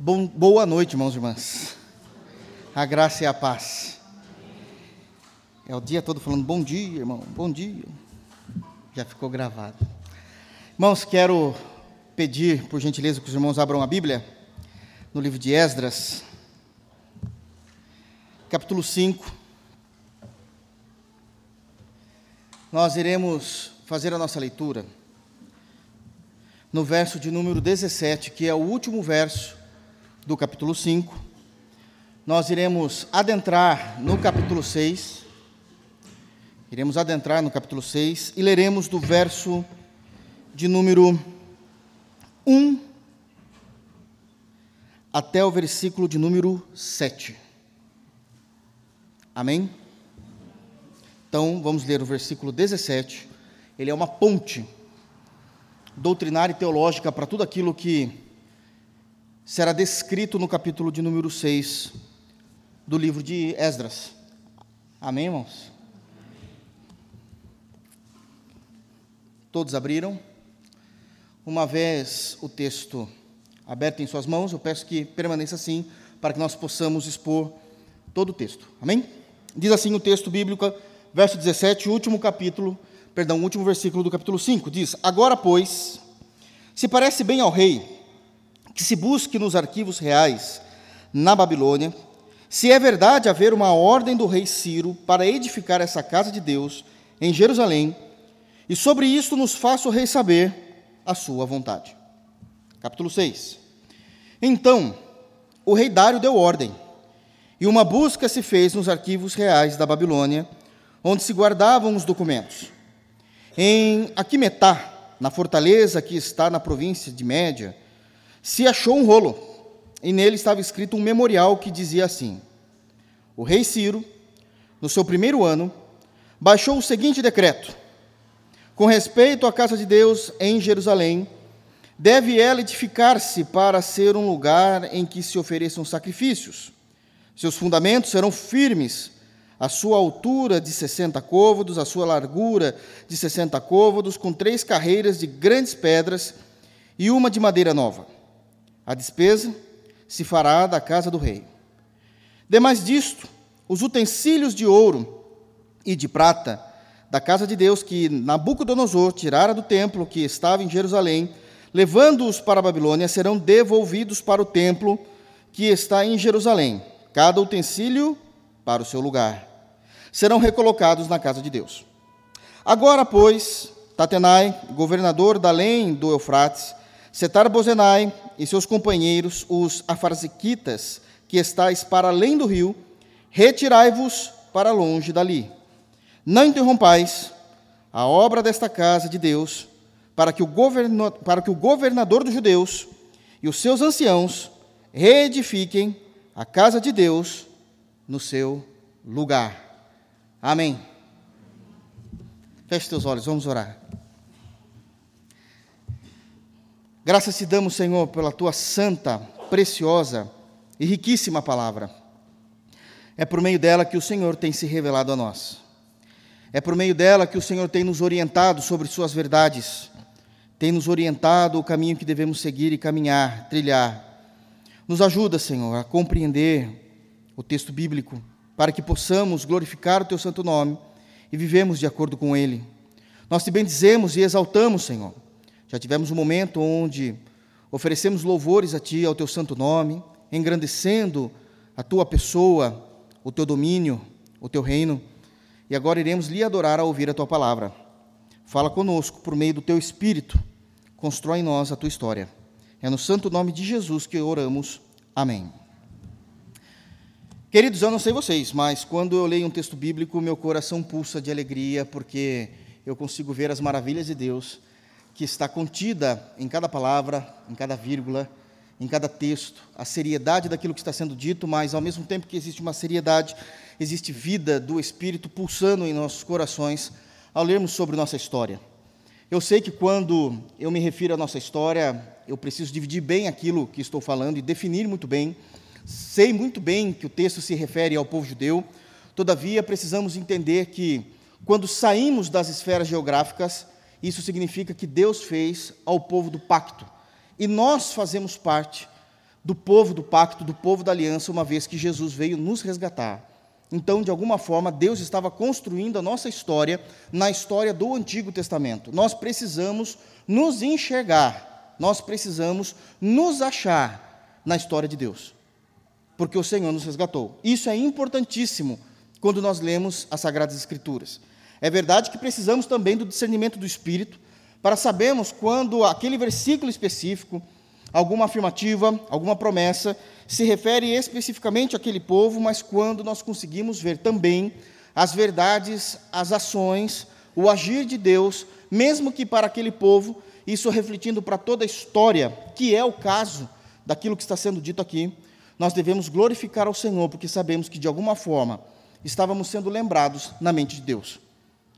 Bom, boa noite, irmãos e irmãs. A graça e a paz. É o dia todo falando bom dia, irmão, bom dia. Já ficou gravado. Irmãos, quero pedir, por gentileza, que os irmãos abram a Bíblia no livro de Esdras, capítulo 5. Nós iremos fazer a nossa leitura no verso de número 17, que é o último verso do capítulo 5. Nós iremos adentrar no capítulo 6. Iremos adentrar no capítulo 6 e leremos do verso de número 1 até o versículo de número 7. Amém? Então, vamos ler o versículo 17. Ele é uma ponte doutrinária e teológica para tudo aquilo que será descrito no capítulo de número 6 do livro de Esdras. Amém, irmãos? Todos abriram? Uma vez o texto aberto em suas mãos, eu peço que permaneça assim, para que nós possamos expor todo o texto. Amém? Diz assim o texto bíblico, verso 17, último capítulo perdão, último versículo do capítulo 5, diz: Agora, pois, se parece bem ao rei que se busque nos arquivos reais na Babilônia, se é verdade haver uma ordem do rei Ciro para edificar essa casa de Deus em Jerusalém, e sobre isto nos faça o rei saber a sua vontade. Capítulo 6. Então, o rei Dário deu ordem, e uma busca se fez nos arquivos reais da Babilônia, onde se guardavam os documentos. Em Aquimetá, na fortaleza que está na província de Média, se achou um rolo, e nele estava escrito um memorial que dizia assim: O rei Ciro, no seu primeiro ano, baixou o seguinte decreto: Com respeito à casa de Deus em Jerusalém, deve ela edificar-se para ser um lugar em que se ofereçam sacrifícios. Seus fundamentos serão firmes a sua altura de 60 côvados, a sua largura de 60 côvados, com três carreiras de grandes pedras e uma de madeira nova. A despesa se fará da casa do rei. Demais disto, os utensílios de ouro e de prata da casa de Deus que Nabucodonosor tirara do templo que estava em Jerusalém, levando-os para a Babilônia, serão devolvidos para o templo que está em Jerusalém, cada utensílio para o seu lugar serão recolocados na casa de Deus. Agora, pois, Tatenai, governador da além do Eufrates, Setar-Bozenai e seus companheiros, os afarziquitas, que estáis para além do rio, retirai-vos para longe dali. Não interrompais a obra desta casa de Deus, para que o, governo, para que o governador dos judeus e os seus anciãos reedifiquem a casa de Deus no seu lugar. Amém. Feche teus olhos, vamos orar. Graças te damos, Senhor, pela tua santa, preciosa e riquíssima palavra. É por meio dela que o Senhor tem se revelado a nós. É por meio dela que o Senhor tem nos orientado sobre suas verdades, tem nos orientado o caminho que devemos seguir e caminhar, trilhar. Nos ajuda, Senhor, a compreender o texto bíblico para que possamos glorificar o teu santo nome e vivemos de acordo com ele. Nós te bendizemos e exaltamos, Senhor. Já tivemos um momento onde oferecemos louvores a ti, ao teu santo nome, engrandecendo a tua pessoa, o teu domínio, o teu reino. E agora iremos lhe adorar ao ouvir a tua palavra. Fala conosco por meio do teu espírito. Constrói em nós a tua história. É no santo nome de Jesus que oramos. Amém. Queridos, eu não sei vocês, mas quando eu leio um texto bíblico, meu coração pulsa de alegria, porque eu consigo ver as maravilhas de Deus que está contida em cada palavra, em cada vírgula, em cada texto, a seriedade daquilo que está sendo dito, mas ao mesmo tempo que existe uma seriedade, existe vida do Espírito pulsando em nossos corações ao lermos sobre nossa história. Eu sei que quando eu me refiro à nossa história, eu preciso dividir bem aquilo que estou falando e definir muito bem Sei muito bem que o texto se refere ao povo judeu, todavia precisamos entender que, quando saímos das esferas geográficas, isso significa que Deus fez ao povo do pacto. E nós fazemos parte do povo do pacto, do povo da aliança, uma vez que Jesus veio nos resgatar. Então, de alguma forma, Deus estava construindo a nossa história na história do Antigo Testamento. Nós precisamos nos enxergar, nós precisamos nos achar na história de Deus, porque o Senhor nos resgatou. Isso é importantíssimo quando nós lemos as Sagradas Escrituras. É verdade que precisamos também do discernimento do Espírito para sabermos quando aquele versículo específico, alguma afirmativa, alguma promessa, se refere especificamente àquele povo, mas quando nós conseguimos ver também as verdades, as ações, o agir de Deus, mesmo que para aquele povo, isso refletindo para toda a história, que é o caso daquilo que está sendo dito aqui, nós devemos glorificar ao Senhor, porque sabemos que de alguma forma estávamos sendo lembrados na mente de Deus.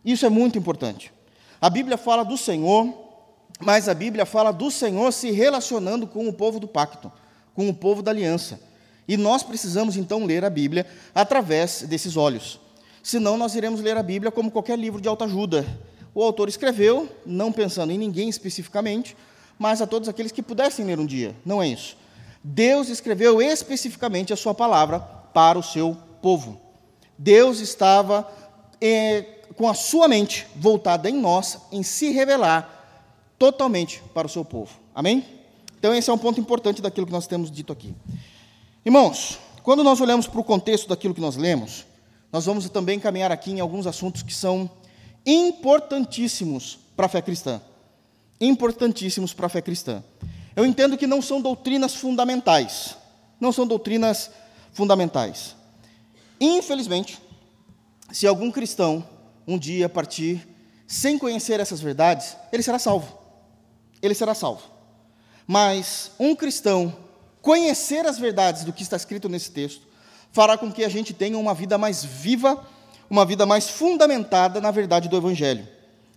Isso é muito importante. A Bíblia fala do Senhor, mas a Bíblia fala do Senhor se relacionando com o povo do pacto com o povo da aliança. E nós precisamos então ler a Bíblia através desses olhos. Senão nós iremos ler a Bíblia como qualquer livro de autoajuda. O autor escreveu, não pensando em ninguém especificamente, mas a todos aqueles que pudessem ler um dia. Não é isso. Deus escreveu especificamente a sua palavra para o seu povo. Deus estava eh, com a sua mente voltada em nós, em se revelar totalmente para o seu povo. Amém? Então, esse é um ponto importante daquilo que nós temos dito aqui. Irmãos, quando nós olhamos para o contexto daquilo que nós lemos, nós vamos também caminhar aqui em alguns assuntos que são importantíssimos para a fé cristã. Importantíssimos para a fé cristã. Eu entendo que não são doutrinas fundamentais. Não são doutrinas fundamentais. Infelizmente, se algum cristão um dia partir sem conhecer essas verdades, ele será salvo. Ele será salvo. Mas um cristão conhecer as verdades do que está escrito nesse texto fará com que a gente tenha uma vida mais viva, uma vida mais fundamentada na verdade do Evangelho.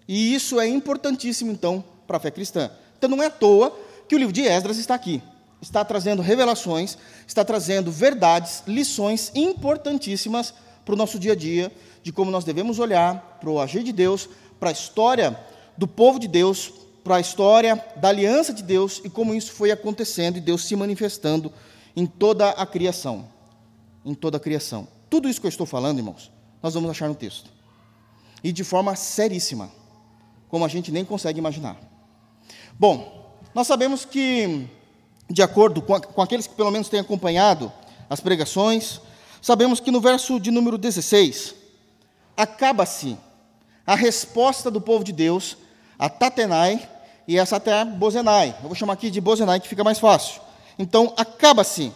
E isso é importantíssimo, então, para a fé cristã. Então, não é à toa que o livro de Esdras está aqui. Está trazendo revelações, está trazendo verdades, lições importantíssimas para o nosso dia a dia, de como nós devemos olhar para o agir de Deus, para a história do povo de Deus, para a história da aliança de Deus e como isso foi acontecendo e Deus se manifestando em toda a criação. Em toda a criação. Tudo isso que eu estou falando, irmãos, nós vamos achar no texto. E de forma seríssima, como a gente nem consegue imaginar. Bom, nós sabemos que, de acordo com, aqueles que pelo menos têm acompanhado as pregações, sabemos que no verso de número 16, acaba-se a resposta do povo de Deus a Tatenai e essa até Bozenai. Eu vou chamar aqui de Bozenai, que fica mais fácil. Então, acaba-se,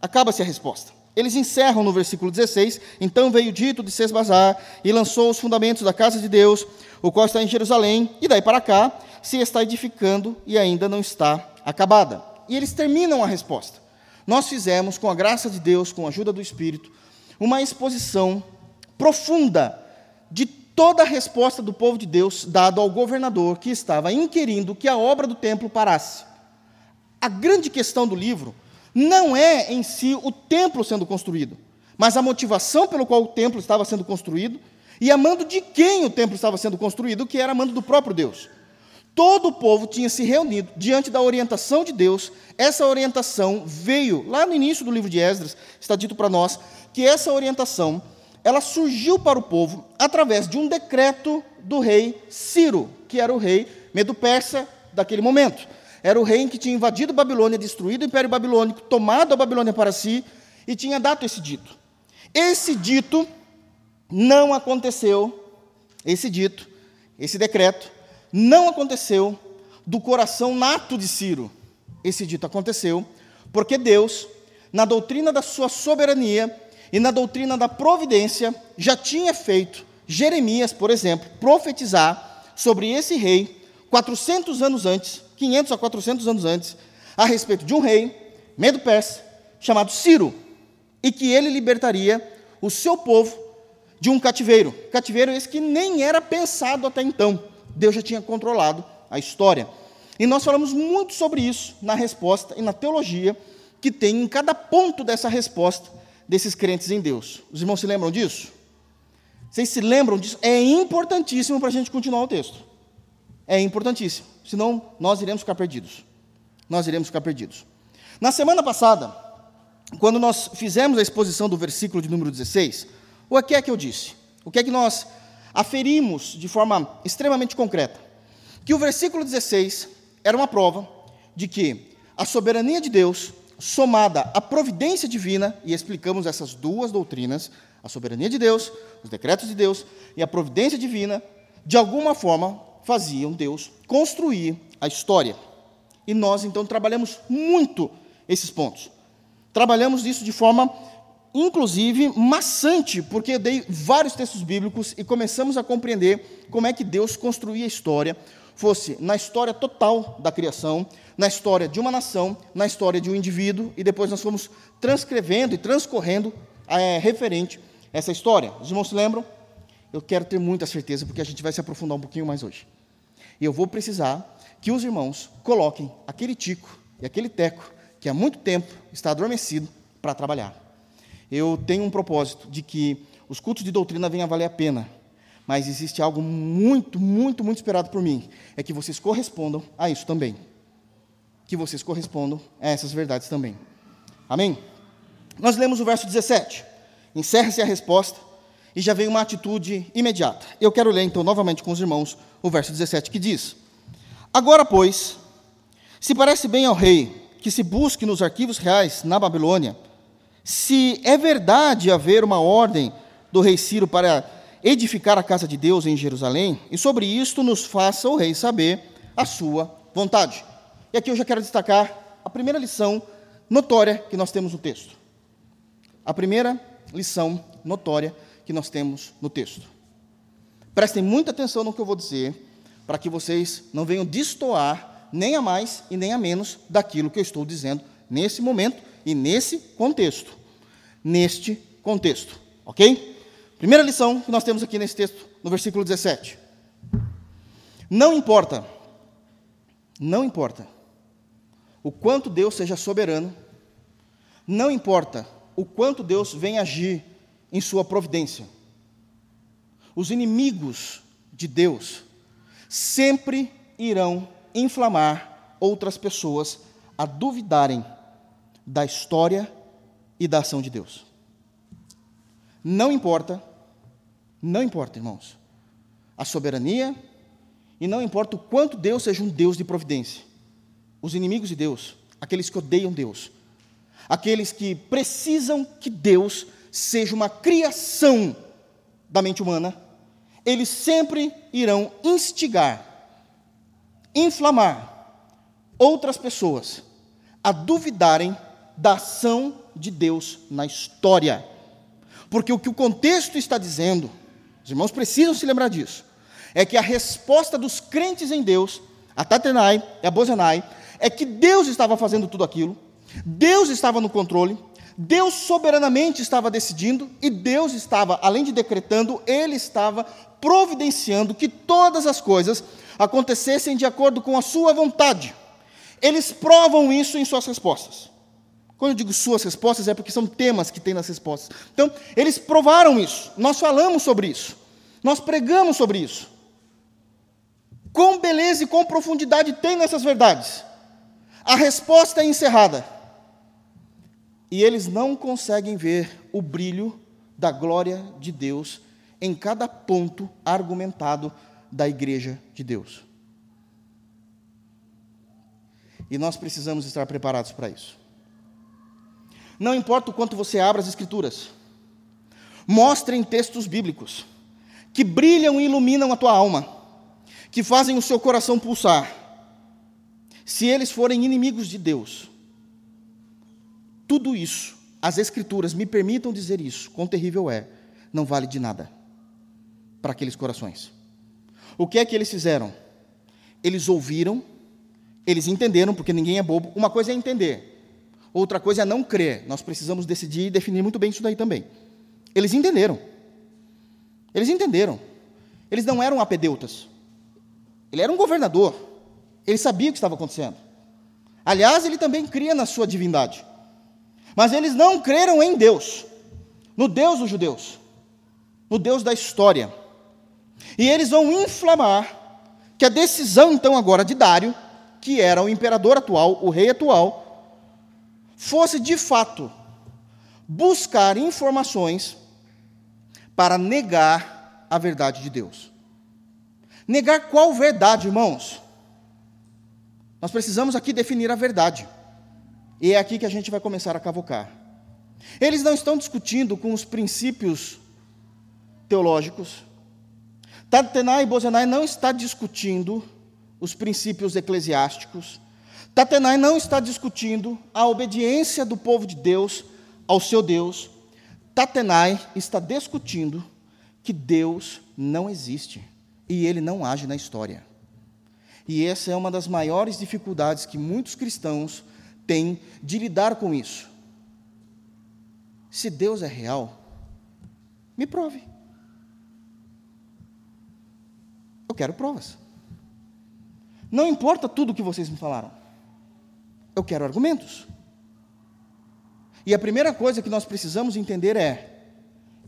acaba-se a resposta. Eles encerram no versículo 16: Então veio dito de Sesbazar e lançou os fundamentos da casa de Deus, o qual está em Jerusalém, e daí para cá se está edificando e ainda não está acabada. E eles terminam a resposta. Nós fizemos, com a graça de Deus, com a ajuda do Espírito, uma exposição profunda de toda a resposta do povo de Deus dado ao governador que estava inquirindo que a obra do templo parasse. A grande questão do livro não é em si o templo sendo construído, mas a motivação pelo qual o templo estava sendo construído e a mando de quem o templo estava sendo construído, que era a mando do próprio Deus. Todo o povo tinha se reunido diante da orientação de Deus. Essa orientação veio lá no início do livro de Esdras, está dito para nós que essa orientação ela surgiu para o povo através de um decreto do rei Ciro, que era o rei medo-persa daquele momento. Era o rei que tinha invadido Babilônia, destruído o Império Babilônico, tomado a Babilônia para si e tinha dado esse dito. Esse dito não aconteceu, esse dito, esse decreto, não aconteceu do coração nato de Ciro. Esse dito aconteceu porque Deus, na doutrina da sua soberania, e na doutrina da providência já tinha feito Jeremias, por exemplo, profetizar sobre esse rei 400 anos antes, 500 a 400 anos antes, a respeito de um rei, medo persa, chamado Ciro, e que ele libertaria o seu povo de um cativeiro. Cativeiro esse que nem era pensado até então. Deus já tinha controlado a história. E nós falamos muito sobre isso na resposta e na teologia que tem em cada ponto dessa resposta desses crentes em Deus. Os irmãos se lembram disso? Vocês se lembram disso? É importantíssimo para a gente continuar o texto. É importantíssimo. Senão, nós iremos ficar perdidos. Nós iremos ficar perdidos. Na semana passada, quando nós fizemos a exposição do versículo de número 16, o que é que eu disse? O que é que nós aferimos de forma extremamente concreta? Que o versículo 16 era uma prova de que a soberania de Deus, somada à providência divina, e explicamos essas duas doutrinas, a soberania de Deus, os decretos de Deus e a providência divina, de alguma forma faziam Deus construir a história. E nós então trabalhamos muito esses pontos. Trabalhamos isso de forma inclusive maçante, porque eu dei vários textos bíblicos e começamos a compreender como é que Deus construía a história, fosse na história total da criação, na história de uma nação, na história de um indivíduo, e depois nós fomos transcrevendo e transcorrendo é, referente a essa história. Os irmãos se lembram? Eu quero ter muita certeza, porque a gente vai se aprofundar um pouquinho mais hoje. E eu vou precisar que os irmãos coloquem aquele tico e aquele teco que há muito tempo está adormecido para trabalhar. Eu tenho um propósito de que os cultos de doutrina venham a valer a pena, mas existe algo muito, muito, muito esperado por mim: é que vocês correspondam a isso também. Que vocês correspondam a essas verdades também. Amém? Nós lemos o verso 17. Encerra-se a resposta e já vem uma atitude imediata. Eu quero ler então novamente com os irmãos o verso 17 que diz: Agora, pois, se parece bem ao rei que se busque nos arquivos reais na Babilônia, se é verdade haver uma ordem do rei Ciro para edificar a casa de Deus em Jerusalém, e sobre isto nos faça o rei saber a sua vontade. E aqui eu já quero destacar a primeira lição notória que nós temos no texto. A primeira lição notória que nós temos no texto. Prestem muita atenção no que eu vou dizer, para que vocês não venham destoar nem a mais e nem a menos daquilo que eu estou dizendo nesse momento e nesse contexto. Neste contexto, ok? Primeira lição que nós temos aqui nesse texto, no versículo 17. Não importa, não importa o quanto Deus seja soberano, não importa o quanto Deus vem agir em sua providência. Os inimigos de Deus sempre irão inflamar outras pessoas a duvidarem da história e da ação de Deus. Não importa, não importa, irmãos, a soberania e não importa o quanto Deus seja um Deus de providência. Os inimigos de Deus, aqueles que odeiam Deus, aqueles que precisam que Deus seja uma criação da mente humana, eles sempre irão instigar, inflamar outras pessoas a duvidarem da ação de Deus na história. Porque o que o contexto está dizendo, os irmãos precisam se lembrar disso, é que a resposta dos crentes em Deus, a Tatenai e a Bozenai, é que Deus estava fazendo tudo aquilo, Deus estava no controle, Deus soberanamente estava decidindo e Deus estava, além de decretando, Ele estava providenciando que todas as coisas acontecessem de acordo com a Sua vontade. Eles provam isso em suas respostas. Quando eu digo suas respostas, é porque são temas que tem nas respostas. Então, eles provaram isso, nós falamos sobre isso, nós pregamos sobre isso. Com beleza e com profundidade tem nessas verdades. A resposta é encerrada. E eles não conseguem ver o brilho da glória de Deus em cada ponto argumentado da igreja de Deus. E nós precisamos estar preparados para isso. Não importa o quanto você abra as Escrituras, mostrem textos bíblicos que brilham e iluminam a tua alma, que fazem o seu coração pulsar. Se eles forem inimigos de Deus, tudo isso, as Escrituras me permitam dizer isso, quão terrível é, não vale de nada para aqueles corações. O que é que eles fizeram? Eles ouviram, eles entenderam, porque ninguém é bobo. Uma coisa é entender, outra coisa é não crer. Nós precisamos decidir e definir muito bem isso daí também. Eles entenderam. Eles entenderam. Eles não eram apedeutas. Ele era um governador. Ele sabia o que estava acontecendo. Aliás, ele também cria na sua divindade. Mas eles não creram em Deus, no Deus dos judeus, no Deus da história. E eles vão inflamar que a decisão, então, agora de Dário, que era o imperador atual, o rei atual, fosse de fato buscar informações para negar a verdade de Deus. Negar qual verdade, irmãos? Nós precisamos aqui definir a verdade. E é aqui que a gente vai começar a cavocar. Eles não estão discutindo com os princípios teológicos. Tatenai e Bozenai não está discutindo os princípios eclesiásticos. Tatenai não está discutindo a obediência do povo de Deus ao seu Deus. Tatenai está discutindo que Deus não existe e ele não age na história. E essa é uma das maiores dificuldades que muitos cristãos têm de lidar com isso. Se Deus é real, me prove. Eu quero provas. Não importa tudo o que vocês me falaram. Eu quero argumentos. E a primeira coisa que nós precisamos entender é: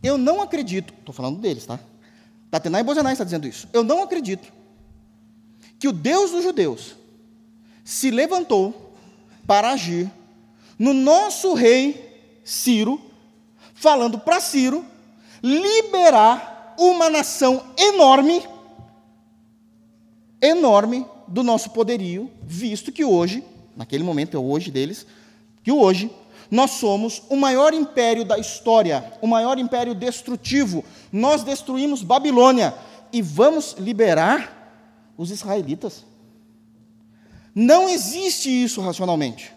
eu não acredito, estou falando deles, tá? Tatenai e Bozenai está dizendo isso. Eu não acredito que o Deus dos judeus se levantou para agir no nosso rei Ciro, falando para Ciro liberar uma nação enorme, enorme do nosso poderio, visto que hoje, naquele momento é o hoje deles, que hoje nós somos o maior império da história, o maior império destrutivo. Nós destruímos Babilônia e vamos liberar os israelitas. Não existe isso racionalmente.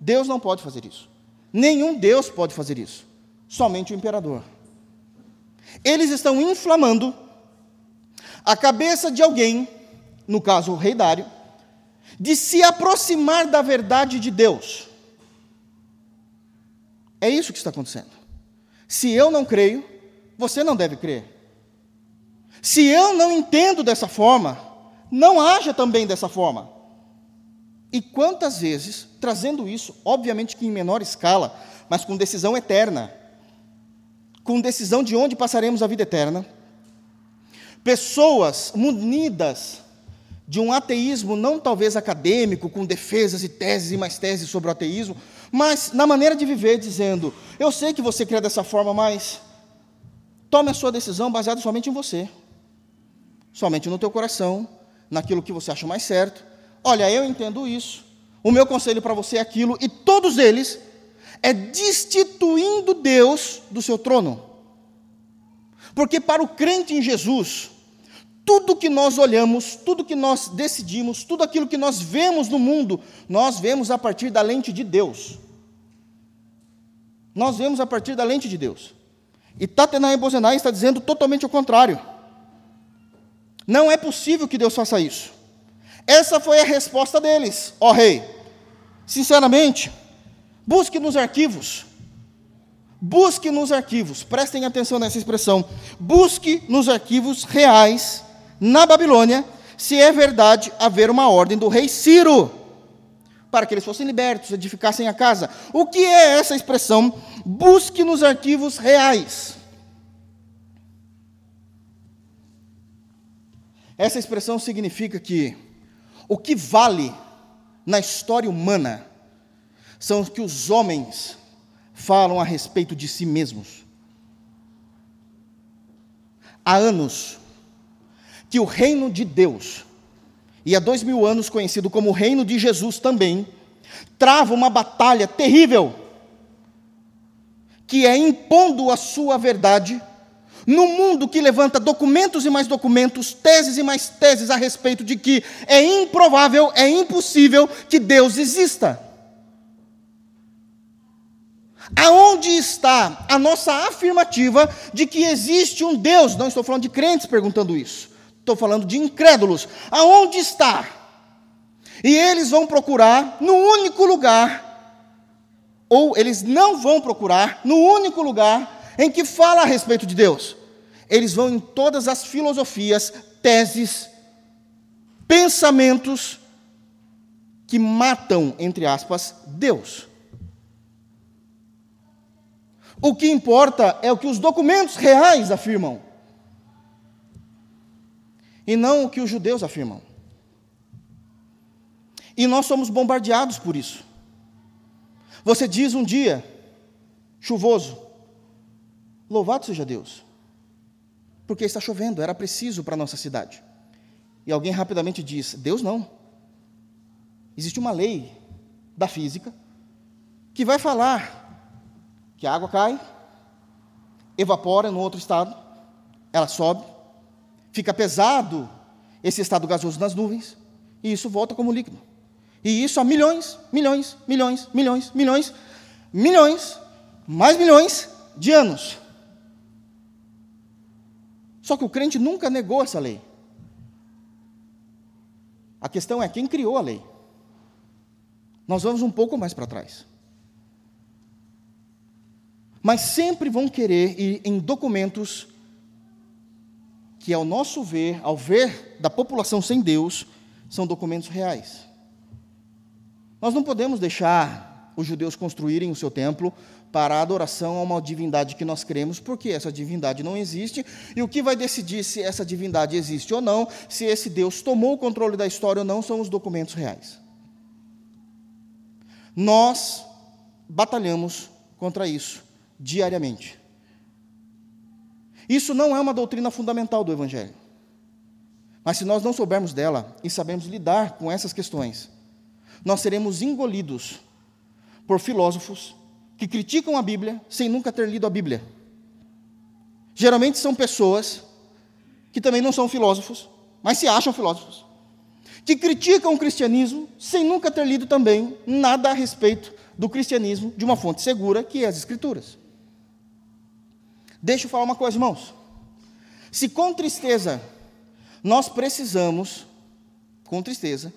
Deus não pode fazer isso. Nenhum Deus pode fazer isso. Somente o imperador. Eles estão inflamando a cabeça de alguém, no caso o rei Dário, de se aproximar da verdade de Deus. É isso que está acontecendo. Se eu não creio, você não deve crer. Se eu não entendo dessa forma, não haja também dessa forma. E quantas vezes, trazendo isso, obviamente que em menor escala, mas com decisão eterna, com decisão de onde passaremos a vida eterna, pessoas munidas de um ateísmo não talvez acadêmico, com defesas e teses e mais teses sobre o ateísmo, mas na maneira de viver, dizendo: Eu sei que você crê dessa forma, mas tome a sua decisão baseada somente em você, somente no teu coração, naquilo que você acha mais certo. Olha, eu entendo isso. O meu conselho para você é aquilo, e todos eles é destituindo Deus do seu trono. Porque para o crente em Jesus, tudo que nós olhamos, tudo que nós decidimos, tudo aquilo que nós vemos no mundo, nós vemos a partir da lente de Deus. Nós vemos a partir da lente de Deus. E Tatenai Bozenai está dizendo totalmente o contrário. Não é possível que Deus faça isso. Essa foi a resposta deles, ó rei. Sinceramente, busque nos arquivos. Busque nos arquivos, prestem atenção nessa expressão. Busque nos arquivos reais na Babilônia se é verdade haver uma ordem do rei Ciro para que eles fossem libertos, edificassem a casa. O que é essa expressão? Busque nos arquivos reais. Essa expressão significa que o que vale na história humana são o que os homens falam a respeito de si mesmos. Há anos que o reino de Deus, e há dois mil anos conhecido como o reino de Jesus também, trava uma batalha terrível, que é impondo a sua verdade no mundo que levanta documentos e mais documentos, teses e mais teses a respeito de que é improvável, é impossível que Deus exista. Aonde está a nossa afirmativa de que existe um Deus? Não estou falando de crentes perguntando isso, estou falando de incrédulos. Aonde está? E eles vão procurar no único lugar, ou eles não vão procurar no único lugar em que fala a respeito de Deus. Eles vão em todas as filosofias, teses, pensamentos que matam, entre aspas, Deus. O que importa é o que os documentos reais afirmam, e não o que os judeus afirmam. E nós somos bombardeados por isso. Você diz um dia chuvoso, louvado seja Deus, porque está chovendo, era preciso para a nossa cidade. E alguém rapidamente diz: Deus não. Existe uma lei da física que vai falar que a água cai, evapora no outro estado, ela sobe, fica pesado esse estado gasoso nas nuvens, e isso volta como líquido. E isso há milhões, milhões, milhões, milhões, milhões, milhões, mais milhões de anos. Só que o crente nunca negou essa lei. A questão é quem criou a lei. Nós vamos um pouco mais para trás. Mas sempre vão querer ir em documentos que, ao nosso ver, ao ver da população sem Deus, são documentos reais. Nós não podemos deixar os judeus construírem o seu templo para a adoração a uma divindade que nós cremos, porque essa divindade não existe, e o que vai decidir se essa divindade existe ou não, se esse Deus tomou o controle da história ou não, são os documentos reais. Nós batalhamos contra isso diariamente. Isso não é uma doutrina fundamental do Evangelho. Mas se nós não soubermos dela e sabemos lidar com essas questões, nós seremos engolidos por filósofos que criticam a Bíblia sem nunca ter lido a Bíblia. Geralmente são pessoas que também não são filósofos, mas se acham filósofos, que criticam o cristianismo sem nunca ter lido também nada a respeito do cristianismo de uma fonte segura, que é as Escrituras. Deixa eu falar uma coisa, irmãos. Se com tristeza nós precisamos, com tristeza,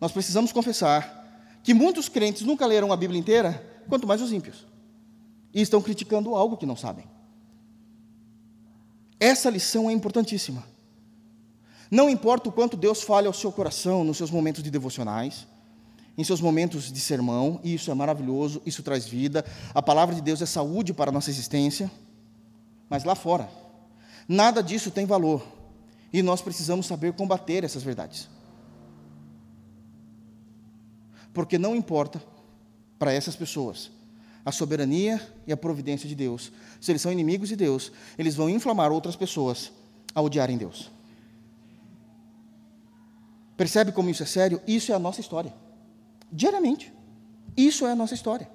nós precisamos confessar que muitos crentes nunca leram a Bíblia inteira, quanto mais os ímpios, e estão criticando algo que não sabem. Essa lição é importantíssima. Não importa o quanto Deus fale ao seu coração nos seus momentos de devocionais, em seus momentos de sermão, e isso é maravilhoso, isso traz vida. A palavra de Deus é saúde para a nossa existência, mas lá fora, nada disso tem valor, e nós precisamos saber combater essas verdades. Porque não importa para essas pessoas a soberania e a providência de Deus. Se eles são inimigos de Deus, eles vão inflamar outras pessoas a odiarem Deus. Percebe como isso é sério? Isso é a nossa história. Diariamente. Isso é a nossa história.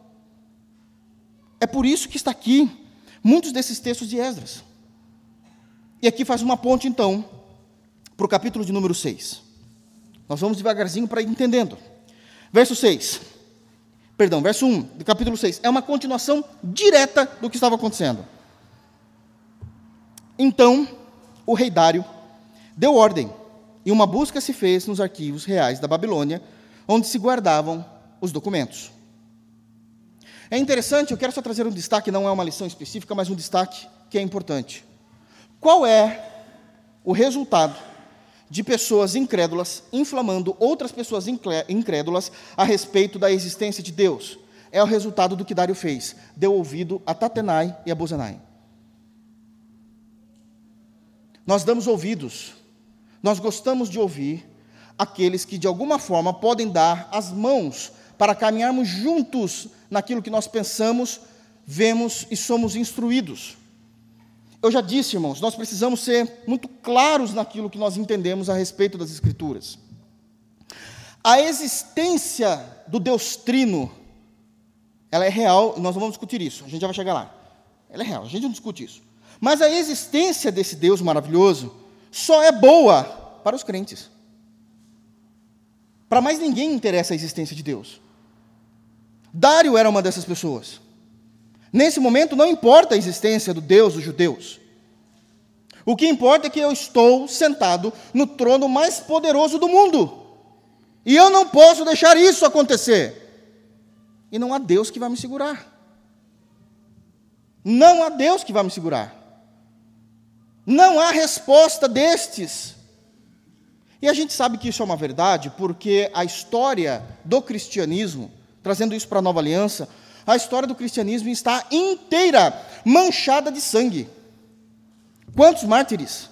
É por isso que está aqui muitos desses textos de Esdras. E aqui faz uma ponte, então, para o capítulo de número 6. Nós vamos devagarzinho para ir entendendo. Verso 6. Perdão, verso 1 do capítulo 6. É uma continuação direta do que estava acontecendo. Então, o rei Dário deu ordem, e uma busca se fez nos arquivos reais da Babilônia, onde se guardavam os documentos. É interessante, eu quero só trazer um destaque, não é uma lição específica, mas um destaque que é importante. Qual é o resultado de pessoas incrédulas inflamando outras pessoas incrédulas a respeito da existência de Deus. É o resultado do que Dário fez. Deu ouvido a Tatenai e a Bozenai. Nós damos ouvidos, nós gostamos de ouvir aqueles que de alguma forma podem dar as mãos para caminharmos juntos naquilo que nós pensamos, vemos e somos instruídos. Eu já disse, irmãos, nós precisamos ser muito claros naquilo que nós entendemos a respeito das Escrituras. A existência do Deus Trino, ela é real, nós não vamos discutir isso, a gente já vai chegar lá. Ela é real, a gente não discute isso. Mas a existência desse Deus maravilhoso só é boa para os crentes. Para mais ninguém interessa a existência de Deus. Dário era uma dessas pessoas. Nesse momento, não importa a existência do Deus dos judeus. O que importa é que eu estou sentado no trono mais poderoso do mundo. E eu não posso deixar isso acontecer. E não há Deus que vai me segurar. Não há Deus que vai me segurar. Não há resposta destes. E a gente sabe que isso é uma verdade, porque a história do cristianismo, trazendo isso para a nova aliança, a história do cristianismo está inteira manchada de sangue. Quantos mártires?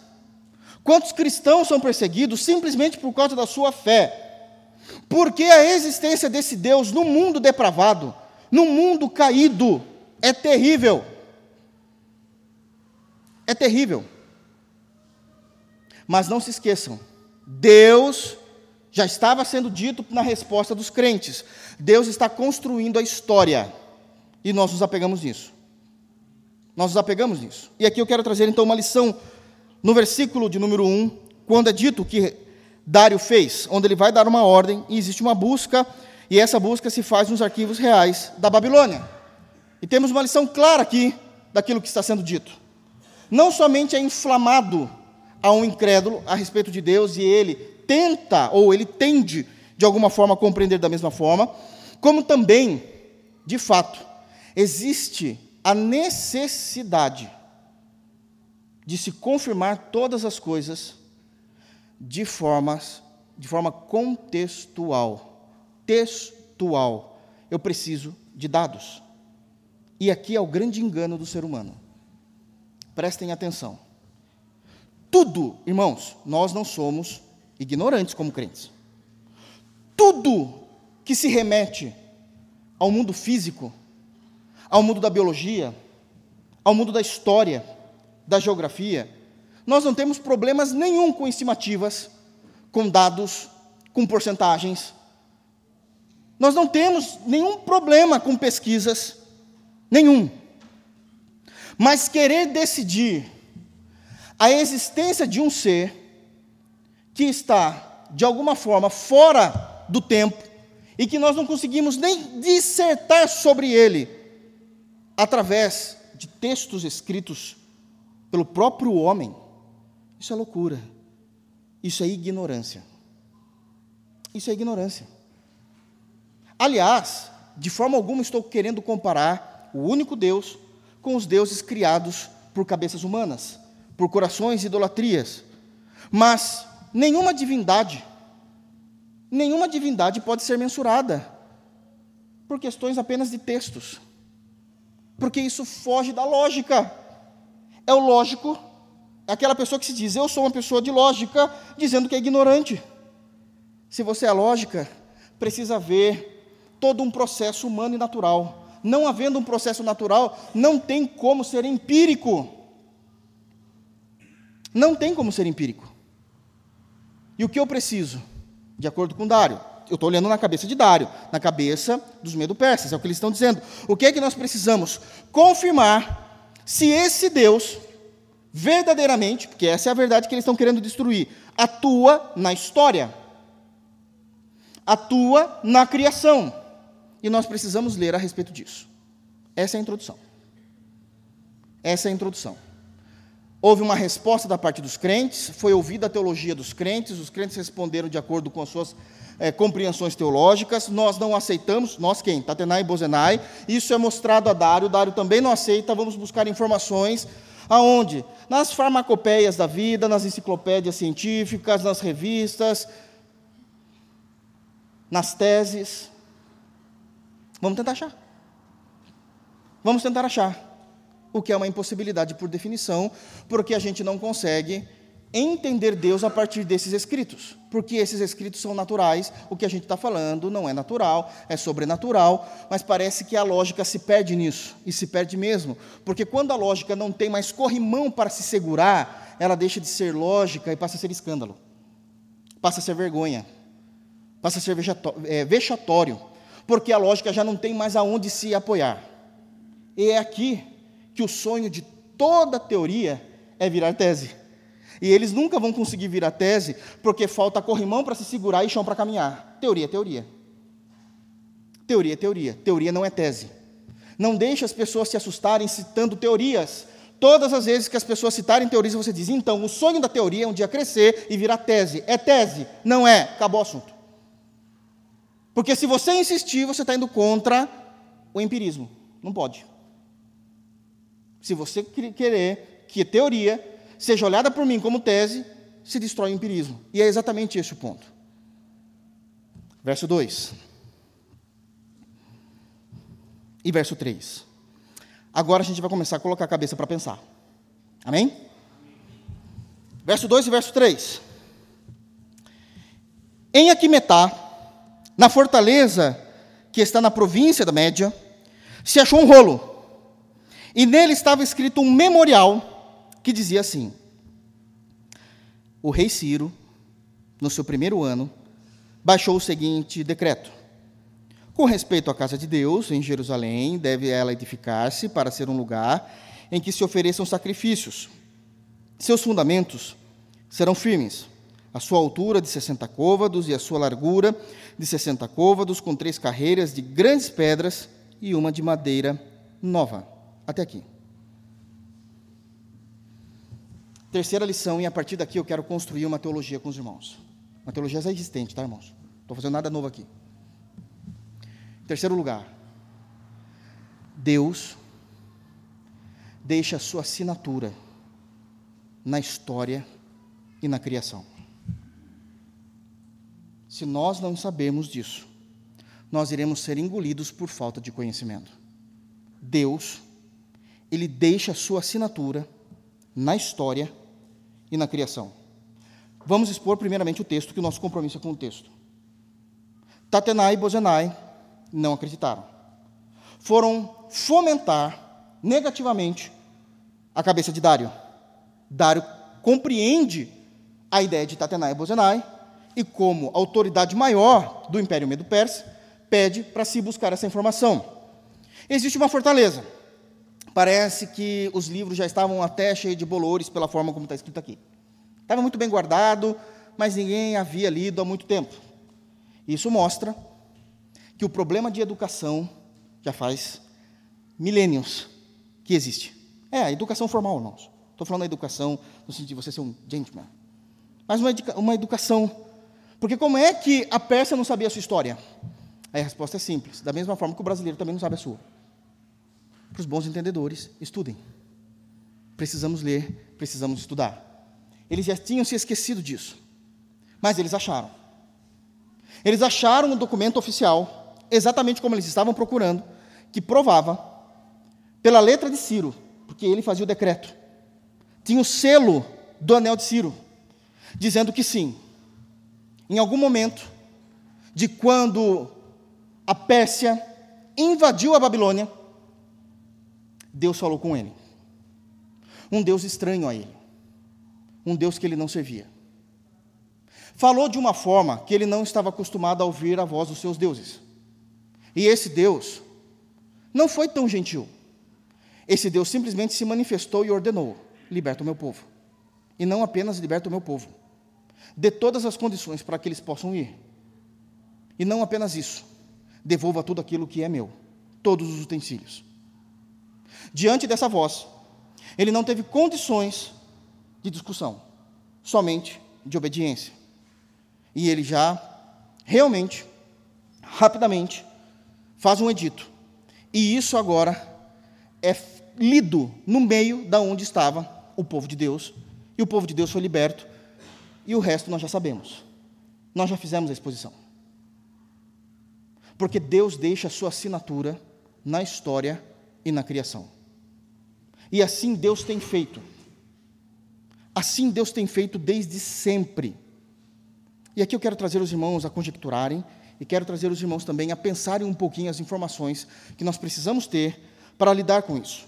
Quantos cristãos são perseguidos simplesmente por causa da sua fé? Porque a existência desse Deus no mundo depravado no mundo caído, é terrível. É terrível. Mas não se esqueçam, Deus já estava sendo dito na resposta dos crentes. Deus está construindo a história. E nós nos apegamos nisso. Nós nos apegamos nisso. E aqui eu quero trazer então uma lição no versículo de número 1, quando é dito que Dário fez, onde ele vai dar uma ordem e existe uma busca, e essa busca se faz nos arquivos reais da Babilônia. E temos uma lição clara aqui daquilo que está sendo dito. Não somente é inflamado a um incrédulo a respeito de Deus e ele tenta ou ele tende de alguma forma a compreender da mesma forma, como também, de fato, existe a necessidade de se confirmar todas as coisas de formas de forma contextual, textual. Eu preciso de dados. E aqui é o grande engano do ser humano. Prestem atenção. Tudo, irmãos, nós não somos ignorantes como crentes. Tudo que se remete ao mundo físico, ao mundo da biologia, ao mundo da história, da geografia, nós não temos problemas nenhum com estimativas, com dados, com porcentagens. Nós não temos nenhum problema com pesquisas, nenhum. Mas querer decidir a existência de um ser que está, de alguma forma, fora do tempo e que nós não conseguimos nem dissertar sobre ele através de textos escritos pelo próprio homem, isso é loucura. Isso é ignorância. Isso é ignorância. Aliás, de forma alguma estou querendo comparar o único Deus com os deuses criados por cabeças humanas por corações e idolatrias. Mas nenhuma divindade, nenhuma divindade pode ser mensurada por questões apenas de textos. Porque isso foge da lógica. É o lógico, é aquela pessoa que se diz, eu sou uma pessoa de lógica, dizendo que é ignorante. Se você é lógica, precisa ver todo um processo humano e natural. Não havendo um processo natural, não tem como ser empírico. Não tem como ser empírico. E o que eu preciso? De acordo com Dário. Eu estou olhando na cabeça de Dário, na cabeça dos medo-persas, é o que eles estão dizendo. O que é que nós precisamos? Confirmar se esse Deus, verdadeiramente, porque essa é a verdade que eles estão querendo destruir, atua na história, atua na criação. E nós precisamos ler a respeito disso. Essa é a introdução. Essa é a introdução. Houve uma resposta da parte dos crentes, foi ouvida a teologia dos crentes, os crentes responderam de acordo com as suas é, compreensões teológicas, nós não aceitamos, nós quem? Tatenai e Bozenai, isso é mostrado a Dário, Dário também não aceita, vamos buscar informações, aonde? Nas farmacopeias da vida, nas enciclopédias científicas, nas revistas, nas teses, vamos tentar achar, vamos tentar achar, o que é uma impossibilidade por definição, porque a gente não consegue entender Deus a partir desses escritos, porque esses escritos são naturais, o que a gente está falando não é natural, é sobrenatural, mas parece que a lógica se perde nisso, e se perde mesmo, porque quando a lógica não tem mais corrimão para se segurar, ela deixa de ser lógica e passa a ser escândalo, passa a ser vergonha, passa a ser é, vexatório, porque a lógica já não tem mais aonde se apoiar. E é aqui que o sonho de toda teoria é virar tese. E eles nunca vão conseguir virar tese porque falta corrimão para se segurar e chão para caminhar. Teoria é teoria. Teoria é teoria. Teoria não é tese. Não deixe as pessoas se assustarem citando teorias. Todas as vezes que as pessoas citarem teorias, você diz: então, o sonho da teoria é um dia crescer e virar tese. É tese? Não é. Acabou o assunto. Porque se você insistir, você está indo contra o empirismo. Não pode. Se você querer que teoria seja olhada por mim como tese, se destrói o empirismo. E é exatamente esse o ponto. Verso 2. E verso 3. Agora a gente vai começar a colocar a cabeça para pensar. Amém? Verso 2 e verso 3. Em Aquimetá, na fortaleza que está na província da Média, se achou um rolo. E nele estava escrito um memorial que dizia assim: O rei Ciro, no seu primeiro ano, baixou o seguinte decreto: Com respeito à casa de Deus em Jerusalém, deve ela edificar-se para ser um lugar em que se ofereçam sacrifícios. Seus fundamentos serão firmes. A sua altura de 60 côvados e a sua largura de 60 côvados, com três carreiras de grandes pedras e uma de madeira nova. Até aqui. Terceira lição, e a partir daqui eu quero construir uma teologia com os irmãos. Uma teologia já existente, tá, irmãos? Não estou fazendo nada novo aqui. Terceiro lugar, Deus deixa a sua assinatura na história e na criação. Se nós não sabemos disso, nós iremos ser engolidos por falta de conhecimento. Deus, ele deixa a sua assinatura na história e na criação. Vamos expor primeiramente o texto, que o nosso compromisso é com o texto. Tatenai e Bozenai não acreditaram. Foram fomentar negativamente a cabeça de Dário. Dário compreende a ideia de Tatenai e Bozenai e, como autoridade maior do Império Medo-Persa, pede para se buscar essa informação. Existe uma fortaleza. Parece que os livros já estavam até cheios de bolores pela forma como está escrito aqui. Estava muito bem guardado, mas ninguém havia lido há muito tempo. Isso mostra que o problema de educação já faz milênios que existe. É, a educação formal, irmãos. Estou falando da educação no sentido de você ser um gentleman. Mas uma, uma educação. Porque como é que a Pérsia não sabia a sua história? Aí a resposta é simples. Da mesma forma que o brasileiro também não sabe a sua. Para os bons entendedores, estudem. Precisamos ler, precisamos estudar. Eles já tinham se esquecido disso. Mas eles acharam. Eles acharam no documento oficial, exatamente como eles estavam procurando, que provava, pela letra de Ciro, porque ele fazia o decreto, tinha o selo do anel de Ciro, dizendo que sim, em algum momento, de quando a Pérsia invadiu a Babilônia, Deus falou com ele. Um Deus estranho a ele um Deus que ele não servia. Falou de uma forma que ele não estava acostumado a ouvir a voz dos seus deuses. E esse Deus não foi tão gentil. Esse Deus simplesmente se manifestou e ordenou: liberta o meu povo. E não apenas liberta o meu povo, dê todas as condições para que eles possam ir. E não apenas isso, devolva tudo aquilo que é meu, todos os utensílios. Diante dessa voz, ele não teve condições de discussão, somente de obediência. E ele já, realmente, rapidamente, faz um edito. E isso agora é lido no meio da onde estava o povo de Deus. E o povo de Deus foi liberto. E o resto nós já sabemos. Nós já fizemos a exposição. Porque Deus deixa a sua assinatura na história e na criação. E assim Deus tem feito. Assim Deus tem feito desde sempre. E aqui eu quero trazer os irmãos a conjecturarem e quero trazer os irmãos também a pensarem um pouquinho as informações que nós precisamos ter para lidar com isso.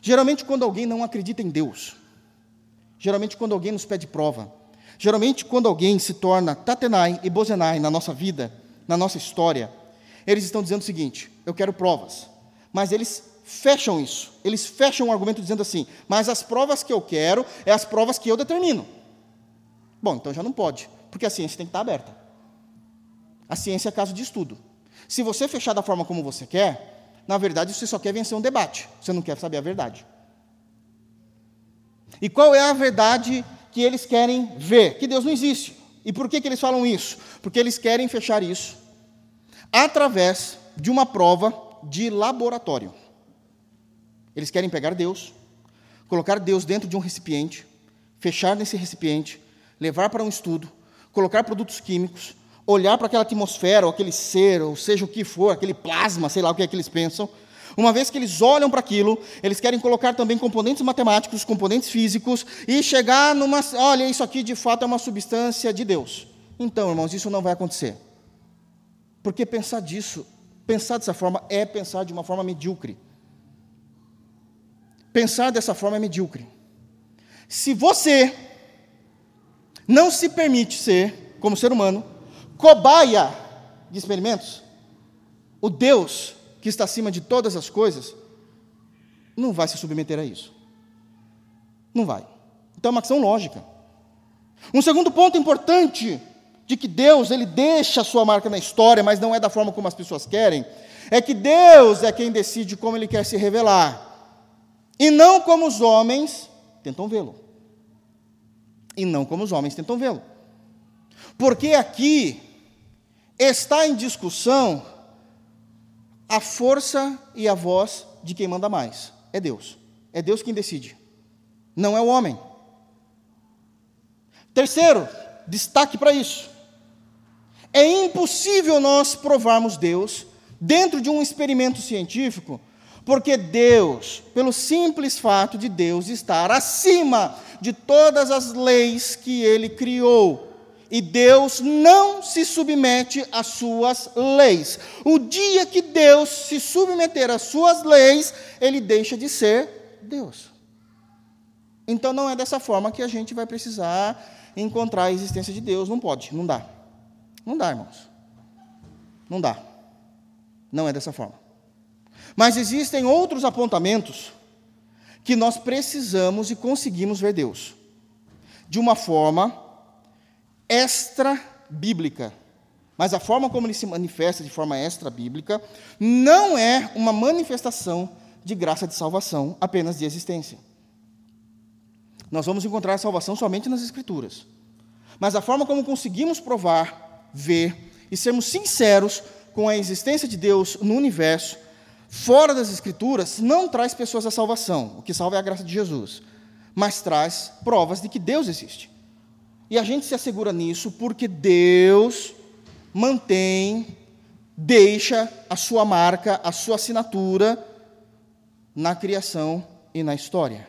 Geralmente, quando alguém não acredita em Deus, geralmente, quando alguém nos pede prova, geralmente, quando alguém se torna Tatenai e Bozenai na nossa vida, na nossa história, eles estão dizendo o seguinte: eu quero provas, mas eles fecham isso. Eles fecham o argumento dizendo assim: mas as provas que eu quero é as provas que eu determino. Bom, então já não pode, porque a ciência tem que estar aberta. A ciência é caso de estudo. Se você fechar da forma como você quer, na verdade você só quer vencer um debate, você não quer saber a verdade. E qual é a verdade que eles querem ver? Que Deus não existe. E por que, que eles falam isso? Porque eles querem fechar isso através de uma prova de laboratório. Eles querem pegar Deus, colocar Deus dentro de um recipiente, fechar nesse recipiente, levar para um estudo, colocar produtos químicos, olhar para aquela atmosfera, ou aquele ser, ou seja o que for, aquele plasma, sei lá o que é que eles pensam. Uma vez que eles olham para aquilo, eles querem colocar também componentes matemáticos, componentes físicos, e chegar numa. Olha, isso aqui de fato é uma substância de Deus. Então, irmãos, isso não vai acontecer. Porque pensar disso Pensar dessa forma é pensar de uma forma medíocre. Pensar dessa forma é medíocre. Se você não se permite ser, como ser humano, cobaia de experimentos, o Deus que está acima de todas as coisas não vai se submeter a isso. Não vai. Então é uma ação lógica. Um segundo ponto importante de que Deus ele deixa a sua marca na história, mas não é da forma como as pessoas querem, é que Deus é quem decide como ele quer se revelar. E não como os homens tentam vê-lo. E não como os homens tentam vê-lo. Porque aqui está em discussão a força e a voz de quem manda mais. É Deus. É Deus quem decide. Não é o homem. Terceiro, destaque para isso. É impossível nós provarmos Deus dentro de um experimento científico, porque Deus, pelo simples fato de Deus estar acima de todas as leis que ele criou, e Deus não se submete às suas leis. O dia que Deus se submeter às suas leis, ele deixa de ser Deus. Então não é dessa forma que a gente vai precisar encontrar a existência de Deus. Não pode, não dá. Não dá, irmãos. Não dá. Não é dessa forma. Mas existem outros apontamentos que nós precisamos e conseguimos ver Deus de uma forma extra-bíblica. Mas a forma como ele se manifesta de forma extra-bíblica não é uma manifestação de graça de salvação, apenas de existência. Nós vamos encontrar a salvação somente nas Escrituras. Mas a forma como conseguimos provar, ver e sermos sinceros com a existência de Deus no universo, fora das Escrituras, não traz pessoas à salvação. O que salva é a graça de Jesus. Mas traz provas de que Deus existe. E a gente se assegura nisso porque Deus mantém, deixa a sua marca, a sua assinatura na criação e na história.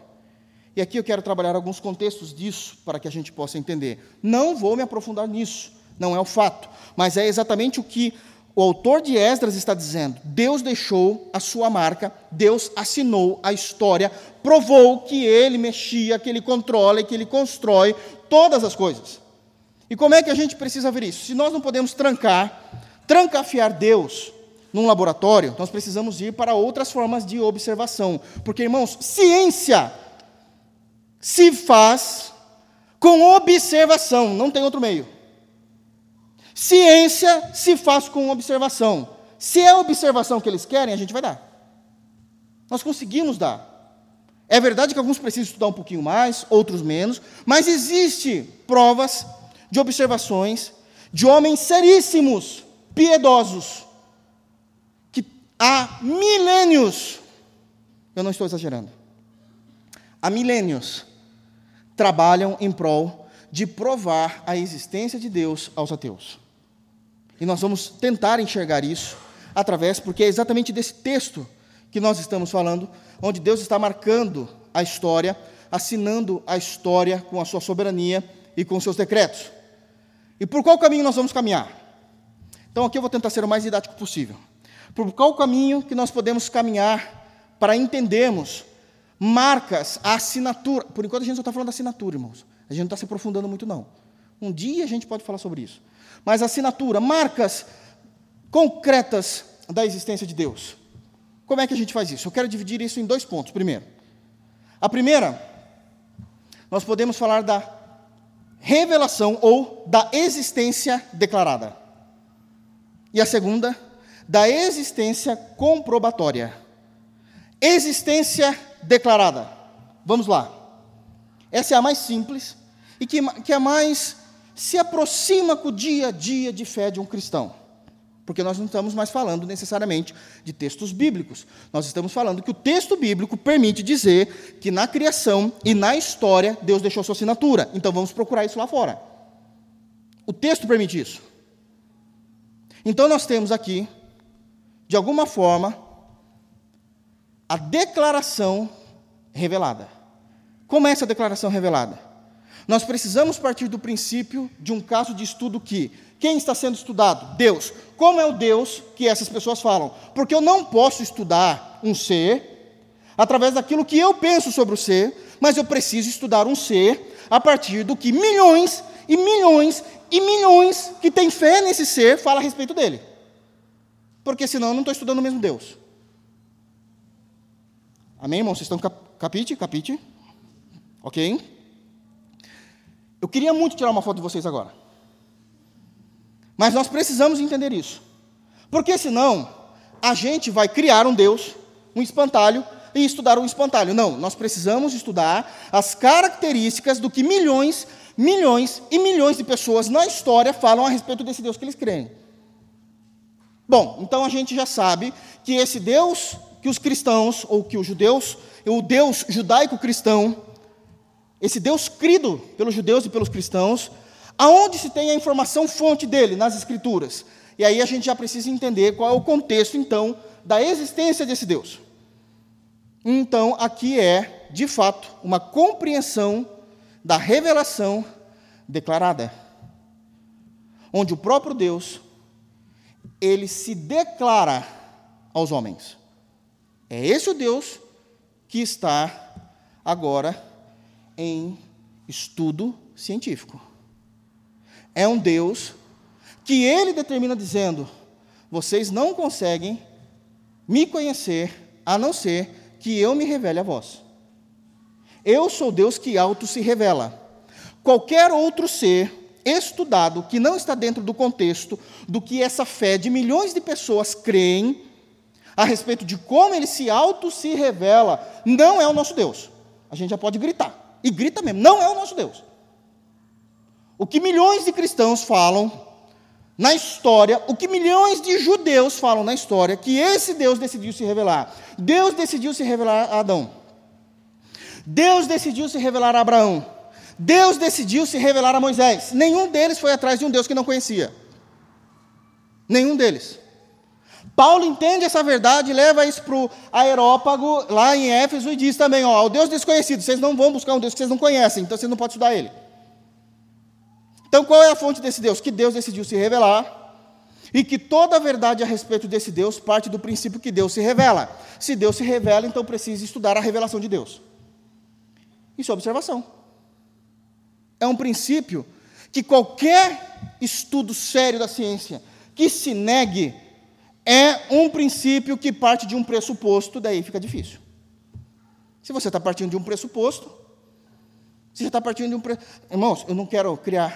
E aqui eu quero trabalhar alguns contextos disso para que a gente possa entender. Não vou me aprofundar nisso, não é o fato, mas é exatamente o que o autor de Esdras está dizendo: Deus deixou a sua marca, Deus assinou a história, provou que ele mexia, que ele controla e que ele constrói todas as coisas. E como é que a gente precisa ver isso? Se nós não podemos trancar, trancafiar Deus num laboratório, nós precisamos ir para outras formas de observação. Porque, irmãos, ciência se faz com observação, não tem outro meio. Ciência se faz com observação. Se é a observação que eles querem, a gente vai dar. Nós conseguimos dar. É verdade que alguns precisam estudar um pouquinho mais, outros menos, mas existe provas de observações de homens seríssimos, piedosos, que há milênios, eu não estou exagerando, há milênios trabalham em prol de provar a existência de Deus aos ateus. E nós vamos tentar enxergar isso através, porque é exatamente desse texto que nós estamos falando, onde Deus está marcando a história, assinando a história com a sua soberania e com seus decretos. E por qual caminho nós vamos caminhar? Então aqui eu vou tentar ser o mais didático possível. Por qual caminho que nós podemos caminhar para entendermos marcas, a assinatura. Por enquanto a gente só está falando da assinatura, irmãos. A gente não está se aprofundando muito, não. Um dia a gente pode falar sobre isso. Mas assinatura, marcas concretas da existência de Deus. Como é que a gente faz isso? Eu quero dividir isso em dois pontos. Primeiro, a primeira, nós podemos falar da revelação ou da existência declarada. E a segunda, da existência comprobatória. Existência declarada. Vamos lá. Essa é a mais simples e que, que é a mais se aproxima com o dia a dia de fé de um cristão. Porque nós não estamos mais falando necessariamente de textos bíblicos. Nós estamos falando que o texto bíblico permite dizer que na criação e na história Deus deixou sua assinatura. Então vamos procurar isso lá fora. O texto permite isso. Então nós temos aqui, de alguma forma, a declaração revelada. Como é essa declaração revelada? Nós precisamos partir do princípio de um caso de estudo que quem está sendo estudado? Deus. Como é o Deus que essas pessoas falam? Porque eu não posso estudar um ser através daquilo que eu penso sobre o ser, mas eu preciso estudar um ser a partir do que milhões e milhões e milhões que têm fé nesse ser falam a respeito dele. Porque senão eu não estou estudando o mesmo Deus. Amém, irmãos? Vocês estão cap capite? Capite? Ok? Eu queria muito tirar uma foto de vocês agora. Mas nós precisamos entender isso. Porque senão, a gente vai criar um Deus, um espantalho, e estudar um espantalho. Não, nós precisamos estudar as características do que milhões, milhões e milhões de pessoas na história falam a respeito desse Deus que eles creem. Bom, então a gente já sabe que esse Deus que os cristãos, ou que os judeus, o Deus judaico-cristão, esse Deus crido pelos judeus e pelos cristãos, aonde se tem a informação fonte dele? Nas Escrituras. E aí a gente já precisa entender qual é o contexto, então, da existência desse Deus. Então, aqui é, de fato, uma compreensão da revelação declarada, onde o próprio Deus ele se declara aos homens. É esse o Deus que está agora em estudo científico. É um Deus que ele determina dizendo: vocês não conseguem me conhecer a não ser que eu me revele a vós. Eu sou Deus que auto se revela. Qualquer outro ser estudado que não está dentro do contexto do que essa fé de milhões de pessoas creem a respeito de como ele se auto se revela, não é o nosso Deus. A gente já pode gritar. E grita mesmo, não é o nosso Deus. O que milhões de cristãos falam na história, o que milhões de judeus falam na história, que esse Deus decidiu se revelar. Deus decidiu se revelar a Adão. Deus decidiu se revelar a Abraão. Deus decidiu se revelar a Moisés. Nenhum deles foi atrás de um Deus que não conhecia. Nenhum deles. Paulo entende essa verdade, leva isso para o aerópago lá em Éfeso e diz também: ó, o Deus desconhecido, vocês não vão buscar um Deus que vocês não conhecem, então vocês não podem estudar ele. Então, qual é a fonte desse Deus? Que Deus decidiu se revelar e que toda a verdade a respeito desse Deus parte do princípio que Deus se revela. Se Deus se revela, então precisa estudar a revelação de Deus. Isso é observação. É um princípio que qualquer estudo sério da ciência que se negue é um princípio que parte de um pressuposto, daí fica difícil. Se você está partindo de um pressuposto, você já está partindo de um. pressuposto. Irmãos, eu não quero criar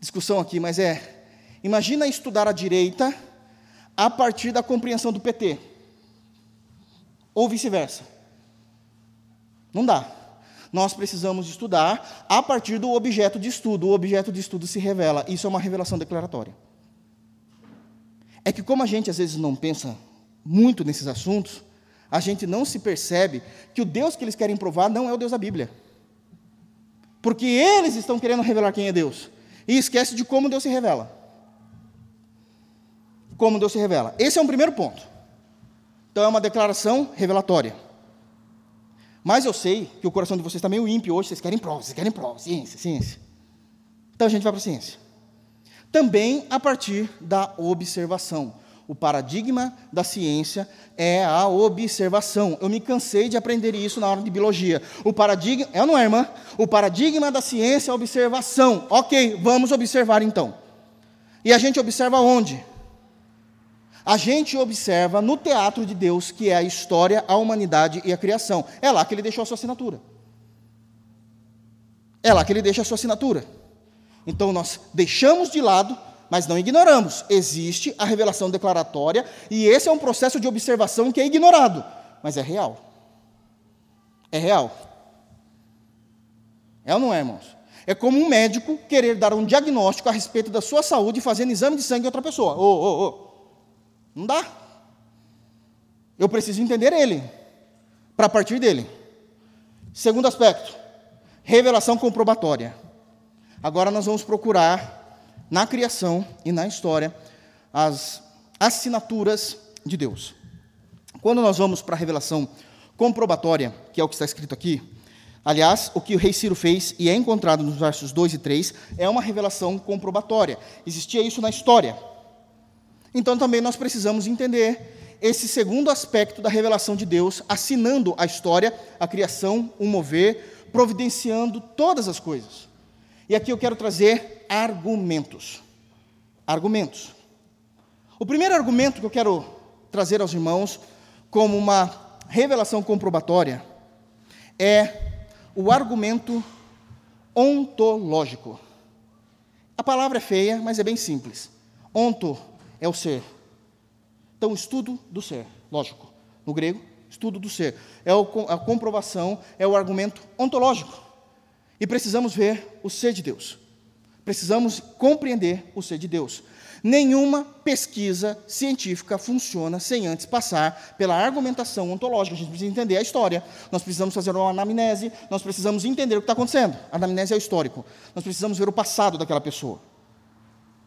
discussão aqui, mas é. Imagina estudar a direita a partir da compreensão do PT. Ou vice-versa. Não dá. Nós precisamos estudar a partir do objeto de estudo. O objeto de estudo se revela. Isso é uma revelação declaratória. É que, como a gente às vezes não pensa muito nesses assuntos, a gente não se percebe que o Deus que eles querem provar não é o Deus da Bíblia. Porque eles estão querendo revelar quem é Deus e esquece de como Deus se revela. Como Deus se revela. Esse é um primeiro ponto. Então é uma declaração revelatória. Mas eu sei que o coração de vocês está meio ímpio hoje, vocês querem prova, vocês querem prova, ciência, ciência. Então a gente vai para a ciência. Também a partir da observação. O paradigma da ciência é a observação. Eu me cansei de aprender isso na aula de biologia. O paradigma, é ou não é, irmã? O paradigma da ciência é a observação. Ok, vamos observar então. E a gente observa onde? A gente observa no teatro de Deus, que é a história, a humanidade e a criação. É lá que ele deixou a sua assinatura. É lá que ele deixa a sua assinatura. Então nós deixamos de lado mas não ignoramos. Existe a revelação declaratória, e esse é um processo de observação que é ignorado, mas é real. É real. É ou não é, irmãos? É como um médico querer dar um diagnóstico a respeito da sua saúde fazendo exame de sangue em outra pessoa. Oh, oh, oh. Não dá. Eu preciso entender ele, para partir dele. Segundo aspecto, revelação comprobatória. Agora nós vamos procurar na criação e na história as assinaturas de Deus. Quando nós vamos para a revelação comprobatória, que é o que está escrito aqui, Aliás, o que o rei Ciro fez, e é encontrado nos versos 2 e 3, é uma revelação comprobatória. Existia isso na história. Então também nós precisamos entender esse segundo aspecto da revelação de Deus, assinando a história, a criação, o mover, providenciando todas as coisas. E aqui eu quero trazer argumentos. Argumentos. O primeiro argumento que eu quero trazer aos irmãos como uma revelação comprobatória é o argumento ontológico. A palavra é feia, mas é bem simples. Onto é o ser. Então, estudo do ser, lógico. No grego, estudo do ser. É a comprovação, é o argumento ontológico. E precisamos ver o ser de Deus. Precisamos compreender o ser de Deus. Nenhuma pesquisa científica funciona sem antes passar pela argumentação ontológica. A gente precisa entender a história. Nós precisamos fazer uma anamnese, nós precisamos entender o que está acontecendo. A anamnese é o histórico. Nós precisamos ver o passado daquela pessoa.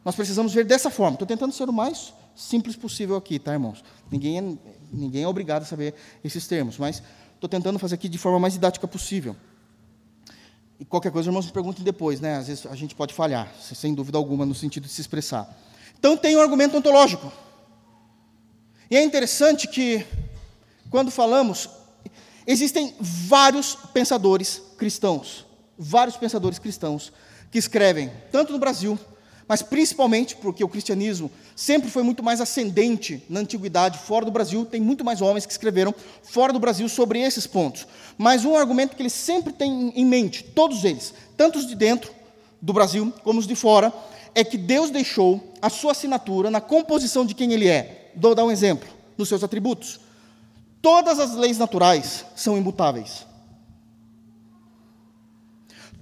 Nós precisamos ver dessa forma. Estou tentando ser o mais simples possível aqui, tá, irmãos? Ninguém é, ninguém é obrigado a saber esses termos, mas estou tentando fazer aqui de forma mais didática possível. E qualquer coisa, irmãos, me perguntem depois, né? Às vezes a gente pode falhar, sem dúvida alguma, no sentido de se expressar. Então tem um argumento ontológico. E é interessante que, quando falamos, existem vários pensadores cristãos, vários pensadores cristãos que escrevem, tanto no Brasil, mas principalmente porque o cristianismo sempre foi muito mais ascendente na antiguidade, fora do Brasil, tem muito mais homens que escreveram fora do Brasil sobre esses pontos. Mas um argumento que eles sempre têm em mente, todos eles, tanto os de dentro do Brasil como os de fora, é que Deus deixou a sua assinatura na composição de quem Ele é. Vou dar um exemplo, nos seus atributos. Todas as leis naturais são imutáveis.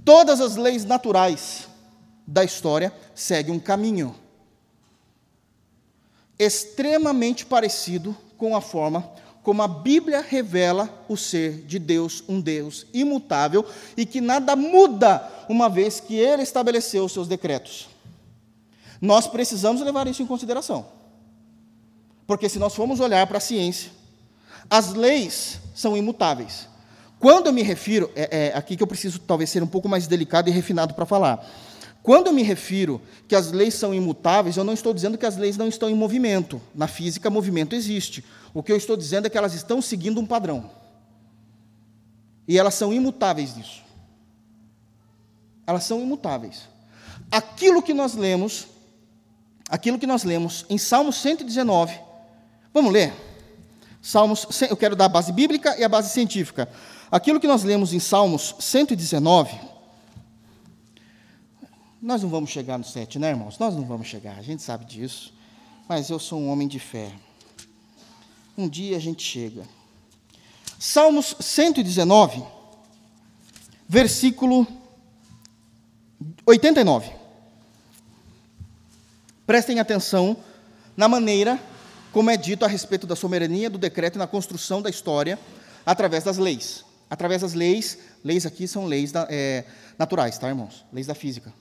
Todas as leis naturais da história seguem um caminho extremamente parecido com a forma como a Bíblia revela o ser de Deus, um Deus imutável e que nada muda uma vez que ele estabeleceu os seus decretos. Nós precisamos levar isso em consideração. Porque se nós formos olhar para a ciência, as leis são imutáveis. Quando eu me refiro, é, é aqui que eu preciso talvez ser um pouco mais delicado e refinado para falar. Quando eu me refiro que as leis são imutáveis, eu não estou dizendo que as leis não estão em movimento. Na física, movimento existe. O que eu estou dizendo é que elas estão seguindo um padrão. E elas são imutáveis nisso. Elas são imutáveis. Aquilo que nós lemos aquilo que nós lemos em Salmos 119. Vamos ler? Salmos, eu quero dar a base bíblica e a base científica. Aquilo que nós lemos em Salmos 119, nós não vamos chegar no 7, né, irmãos? Nós não vamos chegar, a gente sabe disso. Mas eu sou um homem de fé. Um dia a gente chega. Salmos 119, versículo 89. Prestem atenção na maneira como é dito a respeito da soberania do decreto e na construção da história através das leis. Através das leis, leis aqui são leis da, é, naturais, tá, irmãos? Leis da física.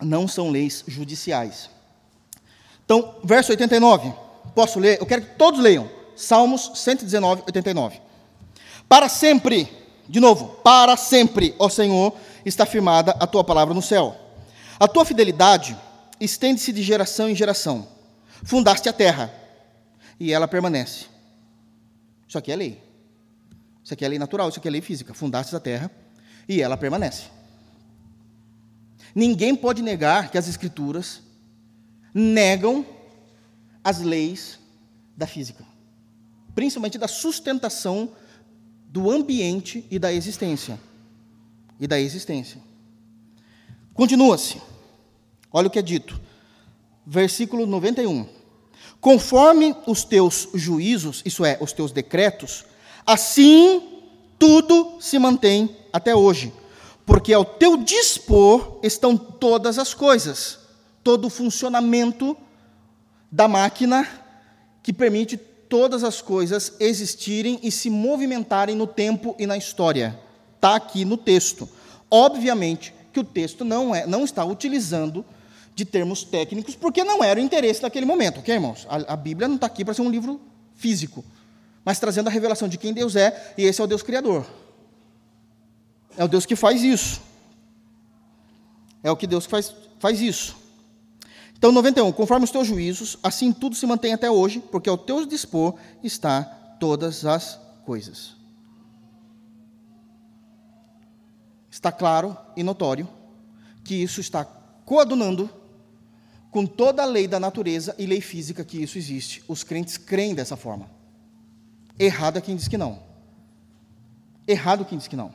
Não são leis judiciais. Então, verso 89. Posso ler? Eu quero que todos leiam. Salmos 119, 89. Para sempre, de novo, para sempre, ó Senhor, está firmada a tua palavra no céu. A tua fidelidade estende-se de geração em geração. Fundaste a terra e ela permanece. Isso aqui é lei. Isso aqui é lei natural, isso aqui é lei física. Fundaste a terra e ela permanece. Ninguém pode negar que as escrituras negam as leis da física, principalmente da sustentação do ambiente e da existência. E da existência. Continua-se. Olha o que é dito. Versículo 91. Conforme os teus juízos, isso é, os teus decretos, assim tudo se mantém até hoje. Porque ao teu dispor estão todas as coisas, todo o funcionamento da máquina que permite todas as coisas existirem e se movimentarem no tempo e na história. Está aqui no texto. Obviamente, que o texto não, é, não está utilizando de termos técnicos, porque não era o interesse daquele momento, ok, irmãos? A, a Bíblia não está aqui para ser um livro físico, mas trazendo a revelação de quem Deus é, e esse é o Deus Criador. É o Deus que faz isso. É o que Deus faz, faz isso. Então, 91. Conforme os teus juízos, assim tudo se mantém até hoje, porque ao teu dispor está todas as coisas. Está claro e notório que isso está coadunando com toda a lei da natureza e lei física que isso existe. Os crentes creem dessa forma. Errado é quem diz que não. Errado quem diz que não.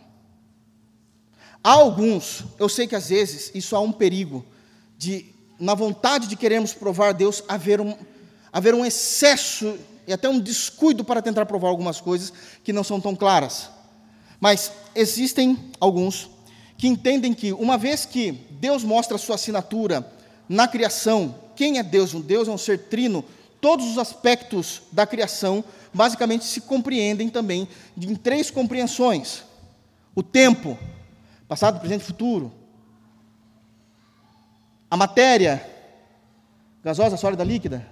Há alguns, eu sei que às vezes isso há um perigo de, na vontade de queremos provar Deus, haver um, haver um excesso e até um descuido para tentar provar algumas coisas que não são tão claras. Mas existem alguns que entendem que, uma vez que Deus mostra a sua assinatura na criação, quem é Deus? Um Deus é um ser trino, todos os aspectos da criação basicamente se compreendem também em três compreensões: o tempo, passado, presente e futuro, a matéria, gasosa, sólida, líquida.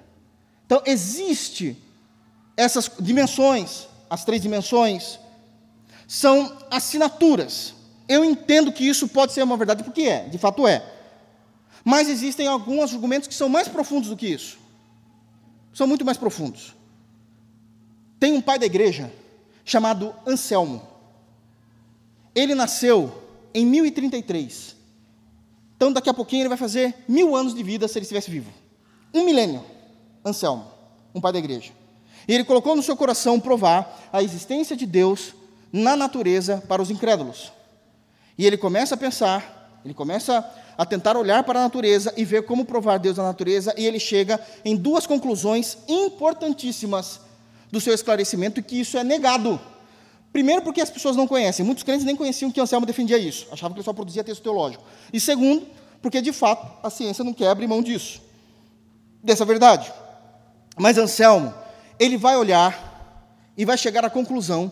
Então, existe essas dimensões, as três dimensões, são assinaturas. Eu entendo que isso pode ser uma verdade, porque é, de fato é. Mas existem alguns argumentos que são mais profundos do que isso. São muito mais profundos. Tem um pai da igreja chamado Anselmo. Ele nasceu em 1033. Então, daqui a pouquinho, ele vai fazer mil anos de vida se ele estivesse vivo. Um milênio. Anselmo, um pai da igreja. E ele colocou no seu coração provar a existência de Deus na natureza para os incrédulos. E ele começa a pensar, ele começa a tentar olhar para a natureza e ver como provar Deus na natureza, e ele chega em duas conclusões importantíssimas do seu esclarecimento, que isso é negado. Primeiro, porque as pessoas não conhecem, muitos crentes nem conheciam que Anselmo defendia isso, achavam que ele só produzia texto teológico. E segundo, porque de fato a ciência não quebra mão disso, dessa verdade. Mas Anselmo, ele vai olhar e vai chegar à conclusão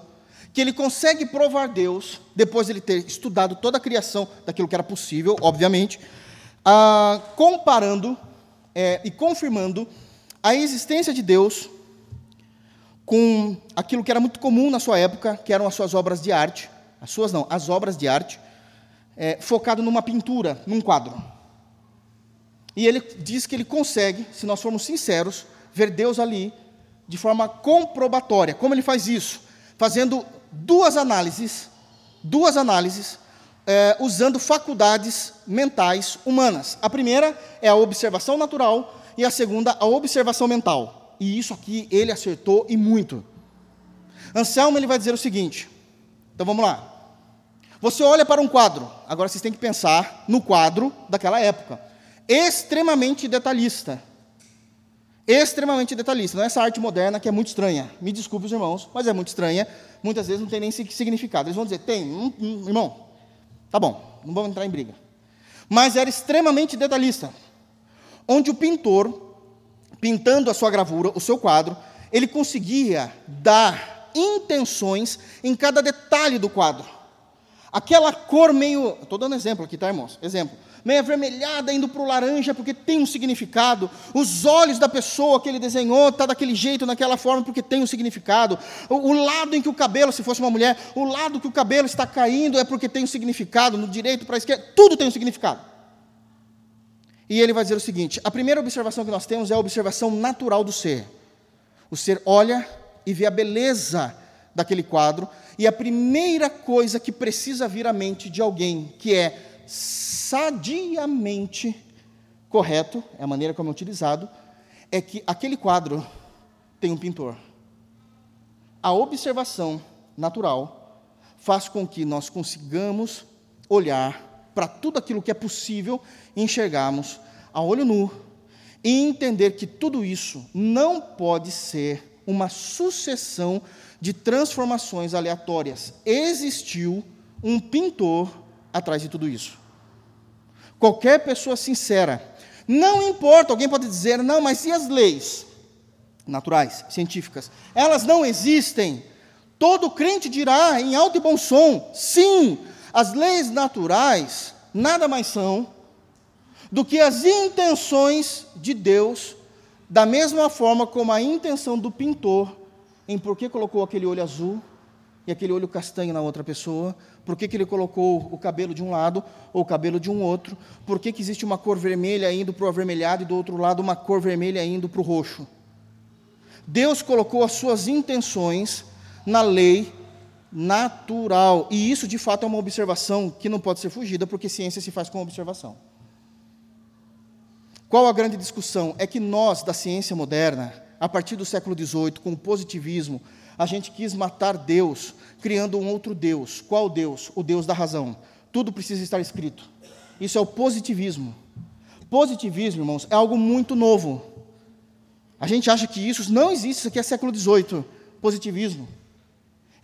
que ele consegue provar Deus, depois de ele ter estudado toda a criação daquilo que era possível, obviamente, ah, comparando é, e confirmando a existência de Deus com aquilo que era muito comum na sua época, que eram as suas obras de arte, as suas não, as obras de arte, é, focado numa pintura, num quadro. E ele diz que ele consegue, se nós formos sinceros, ver Deus ali de forma comprobatória. Como ele faz isso? Fazendo duas análises, duas análises, é, usando faculdades mentais humanas. A primeira é a observação natural e a segunda, a observação mental. E isso aqui ele acertou e muito. Anselmo ele vai dizer o seguinte. Então vamos lá. Você olha para um quadro. Agora vocês têm que pensar no quadro daquela época, extremamente detalhista extremamente detalhista. Não é essa arte moderna que é muito estranha. Me desculpe os irmãos, mas é muito estranha. Muitas vezes não tem nem significado. Eles vão dizer, tem, um, um, irmão, tá bom, não vamos entrar em briga. Mas era extremamente detalhista. Onde o pintor, pintando a sua gravura, o seu quadro, ele conseguia dar intenções em cada detalhe do quadro. Aquela cor meio. Estou dando exemplo aqui, tá, irmãos? Exemplo meio avermelhada, indo para o laranja, porque tem um significado. Os olhos da pessoa que ele desenhou está daquele jeito, naquela forma, porque tem um significado. O, o, lado em que o cabelo, se fosse uma mulher, o lado que o cabelo está caindo é porque tem um significado, no direito para a esquerda, tudo tem um significado. E ele vai dizer o seguinte: a primeira observação que nós temos é a observação natural do ser. O ser olha e vê a beleza daquele quadro, e a primeira coisa que precisa vir à mente de alguém que é sadiamente correto, é a maneira como é utilizado, é que aquele quadro tem um pintor. A observação natural faz com que nós consigamos olhar para tudo aquilo que é possível enxergarmos a olho nu e entender que tudo isso não pode ser uma sucessão de transformações aleatórias. Existiu um pintor atrás de tudo isso. Qualquer pessoa sincera. Não importa, alguém pode dizer, não, mas e as leis naturais, científicas? Elas não existem. Todo crente dirá em alto e bom som: sim, as leis naturais nada mais são do que as intenções de Deus, da mesma forma como a intenção do pintor em por que colocou aquele olho azul e aquele olho castanho na outra pessoa, por que, que ele colocou o cabelo de um lado ou o cabelo de um outro, por que, que existe uma cor vermelha indo para o avermelhado e do outro lado uma cor vermelha indo para o roxo. Deus colocou as suas intenções na lei natural, e isso de fato é uma observação que não pode ser fugida, porque ciência se faz com observação. Qual a grande discussão? É que nós, da ciência moderna, a partir do século XVIII, com o positivismo, a gente quis matar Deus, criando um outro Deus. Qual Deus? O Deus da razão. Tudo precisa estar escrito. Isso é o positivismo. Positivismo, irmãos, é algo muito novo. A gente acha que isso não existe, isso aqui é século XVIII. Positivismo.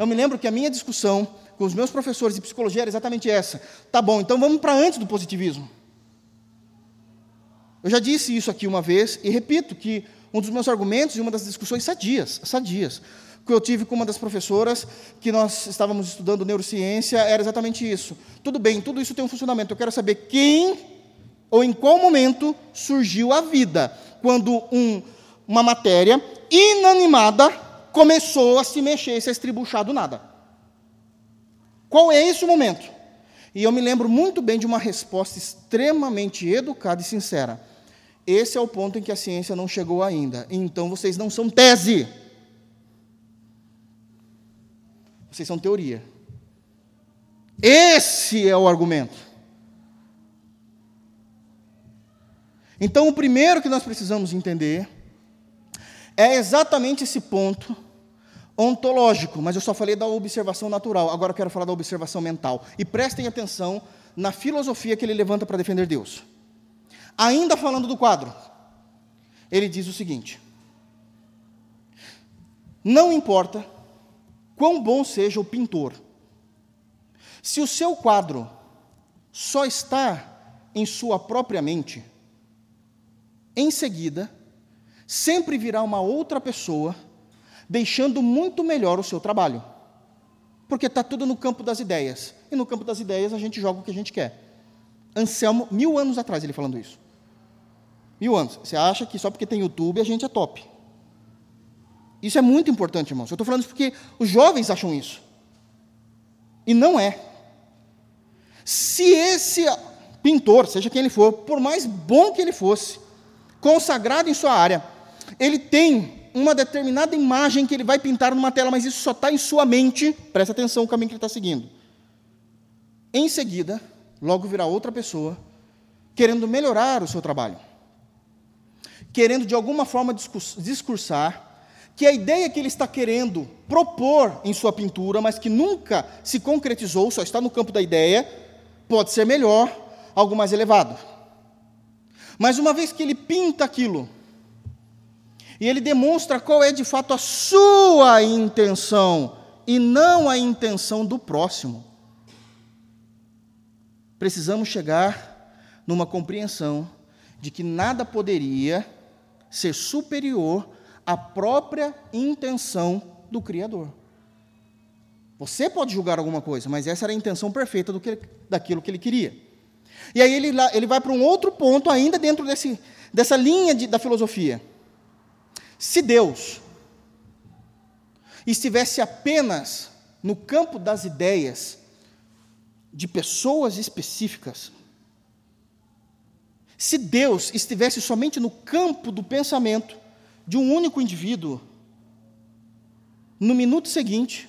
Eu me lembro que a minha discussão com os meus professores de psicologia era exatamente essa. Tá bom, então vamos para antes do positivismo. Eu já disse isso aqui uma vez e repito que um dos meus argumentos e uma das discussões sadias, sadias, que eu tive com uma das professoras que nós estávamos estudando neurociência era exatamente isso. Tudo bem, tudo isso tem um funcionamento. Eu quero saber quem ou em qual momento surgiu a vida quando um, uma matéria inanimada começou a se mexer, se a estribuchar do nada. Qual é esse o momento? E eu me lembro muito bem de uma resposta extremamente educada e sincera. Esse é o ponto em que a ciência não chegou ainda. Então vocês não são tese. Vocês são teoria. Esse é o argumento. Então, o primeiro que nós precisamos entender é exatamente esse ponto ontológico, mas eu só falei da observação natural, agora eu quero falar da observação mental. E prestem atenção na filosofia que ele levanta para defender Deus. Ainda falando do quadro, ele diz o seguinte: Não importa quão bom seja o pintor, se o seu quadro só está em sua própria mente, em seguida, sempre virá uma outra pessoa, deixando muito melhor o seu trabalho. Porque está tudo no campo das ideias. E no campo das ideias a gente joga o que a gente quer. Anselmo, mil anos atrás, ele falando isso. Mil anos. Você acha que só porque tem YouTube a gente é top. Isso é muito importante, irmãos. Eu estou falando isso porque os jovens acham isso. E não é. Se esse pintor, seja quem ele for, por mais bom que ele fosse, consagrado em sua área, ele tem uma determinada imagem que ele vai pintar numa tela, mas isso só está em sua mente, presta atenção no caminho que ele está seguindo. Em seguida, logo virá outra pessoa, querendo melhorar o seu trabalho, querendo de alguma forma discursar que a ideia que ele está querendo propor em sua pintura, mas que nunca se concretizou, só está no campo da ideia, pode ser melhor, algo mais elevado. Mas uma vez que ele pinta aquilo, e ele demonstra qual é de fato a sua intenção, e não a intenção do próximo, precisamos chegar numa compreensão de que nada poderia ser superior a própria intenção do Criador. Você pode julgar alguma coisa, mas essa era a intenção perfeita do que, daquilo que ele queria. E aí ele, ele vai para um outro ponto, ainda dentro desse, dessa linha de, da filosofia. Se Deus estivesse apenas no campo das ideias de pessoas específicas, se Deus estivesse somente no campo do pensamento, de um único indivíduo, no minuto seguinte,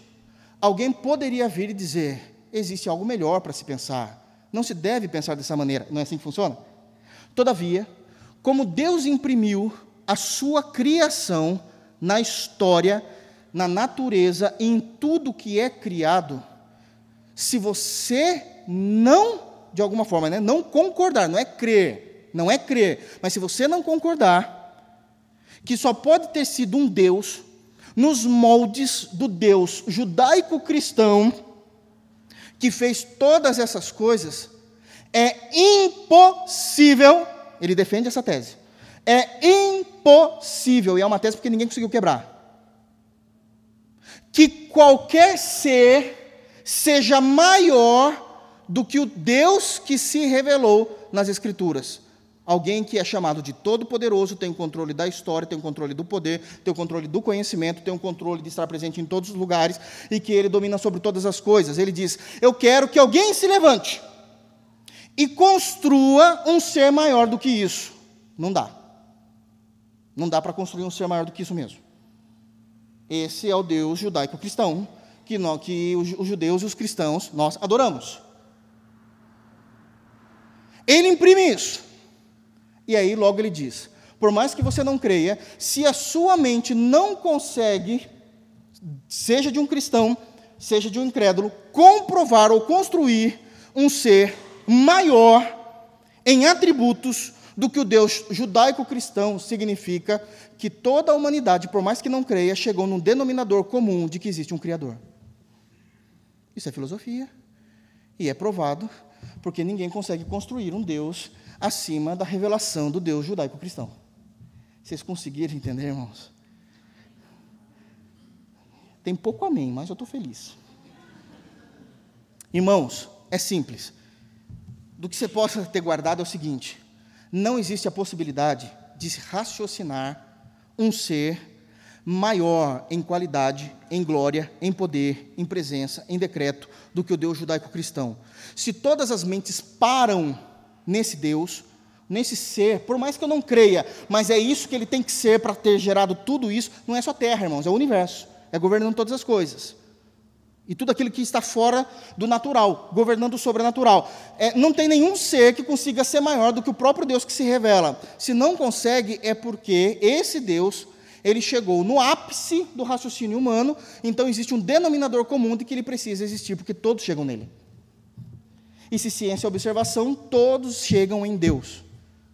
alguém poderia vir e dizer: existe algo melhor para se pensar. Não se deve pensar dessa maneira. Não é assim que funciona? Todavia, como Deus imprimiu a sua criação na história, na natureza, em tudo que é criado, se você não, de alguma forma, né, não concordar, não é crer, não é crer, mas se você não concordar, que só pode ter sido um Deus nos moldes do Deus judaico-cristão que fez todas essas coisas, é impossível, ele defende essa tese, é impossível, e é uma tese porque ninguém conseguiu quebrar, que qualquer ser seja maior do que o Deus que se revelou nas Escrituras. Alguém que é chamado de todo-poderoso, tem o controle da história, tem o controle do poder, tem o controle do conhecimento, tem o controle de estar presente em todos os lugares e que ele domina sobre todas as coisas. Ele diz: Eu quero que alguém se levante e construa um ser maior do que isso. Não dá. Não dá para construir um ser maior do que isso mesmo. Esse é o Deus judaico-cristão que, nós, que os judeus e os cristãos nós adoramos. Ele imprime isso. E aí logo ele diz: por mais que você não creia, se a sua mente não consegue, seja de um cristão, seja de um incrédulo, comprovar ou construir um ser maior em atributos do que o Deus judaico-cristão significa que toda a humanidade, por mais que não creia, chegou num denominador comum de que existe um Criador. Isso é filosofia. E é provado porque ninguém consegue construir um Deus acima da revelação do Deus judaico-cristão. Vocês conseguiram entender, irmãos? Tem pouco amém, mas eu estou feliz. Irmãos, é simples. Do que você possa ter guardado é o seguinte: não existe a possibilidade de se raciocinar um ser maior em qualidade, em glória, em poder, em presença, em decreto do que o Deus judaico-cristão. Se todas as mentes param nesse Deus, nesse ser, por mais que eu não creia, mas é isso que ele tem que ser para ter gerado tudo isso, não é só terra, irmãos, é o universo, é governando todas as coisas. E tudo aquilo que está fora do natural, governando o sobrenatural. É, não tem nenhum ser que consiga ser maior do que o próprio Deus que se revela. Se não consegue, é porque esse Deus, ele chegou no ápice do raciocínio humano, então existe um denominador comum de que ele precisa existir, porque todos chegam nele. E se ciência é observação, todos chegam em Deus,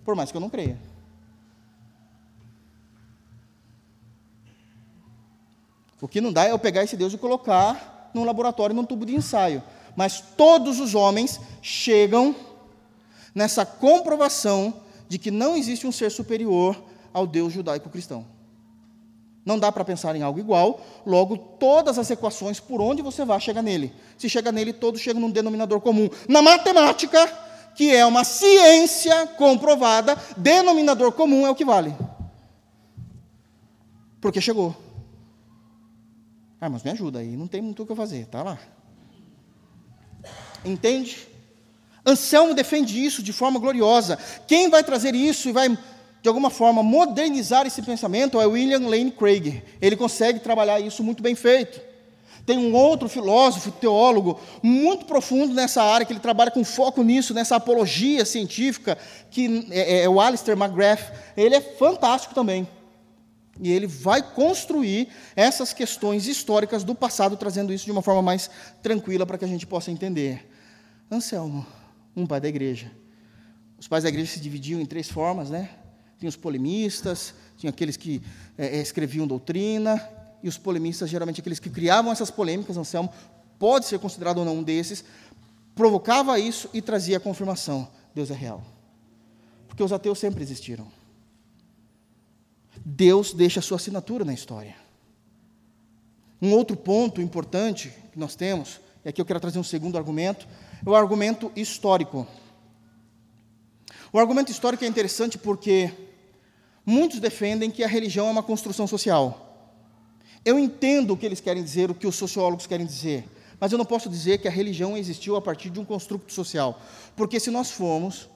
por mais que eu não creia. O que não dá é eu pegar esse Deus e colocar num laboratório, num tubo de ensaio. Mas todos os homens chegam nessa comprovação de que não existe um ser superior ao Deus judaico-cristão. Não dá para pensar em algo igual, logo todas as equações por onde você vai chega nele. Se chega nele, todos chegam num denominador comum. Na matemática, que é uma ciência comprovada, denominador comum é o que vale. Porque chegou. Ah, mas me ajuda aí, não tem muito o que fazer, tá lá. Entende? Anselmo defende isso de forma gloriosa. Quem vai trazer isso e vai de alguma forma, modernizar esse pensamento é William Lane Craig. Ele consegue trabalhar isso muito bem feito. Tem um outro filósofo, teólogo, muito profundo nessa área, que ele trabalha com foco nisso, nessa apologia científica, que é, é o Alistair McGrath. Ele é fantástico também. E ele vai construir essas questões históricas do passado, trazendo isso de uma forma mais tranquila para que a gente possa entender. Anselmo, um pai da igreja. Os pais da igreja se dividiam em três formas, né? Tinha os polemistas, tinha aqueles que é, escreviam doutrina, e os polemistas, geralmente aqueles que criavam essas polêmicas, Anselmo pode ser considerado ou não um desses, provocava isso e trazia a confirmação: Deus é real. Porque os ateus sempre existiram. Deus deixa a sua assinatura na história. Um outro ponto importante que nós temos, e aqui eu quero trazer um segundo argumento, é o argumento histórico. O argumento histórico é interessante porque Muitos defendem que a religião é uma construção social. Eu entendo o que eles querem dizer, o que os sociólogos querem dizer, mas eu não posso dizer que a religião existiu a partir de um construto social, porque se nós formos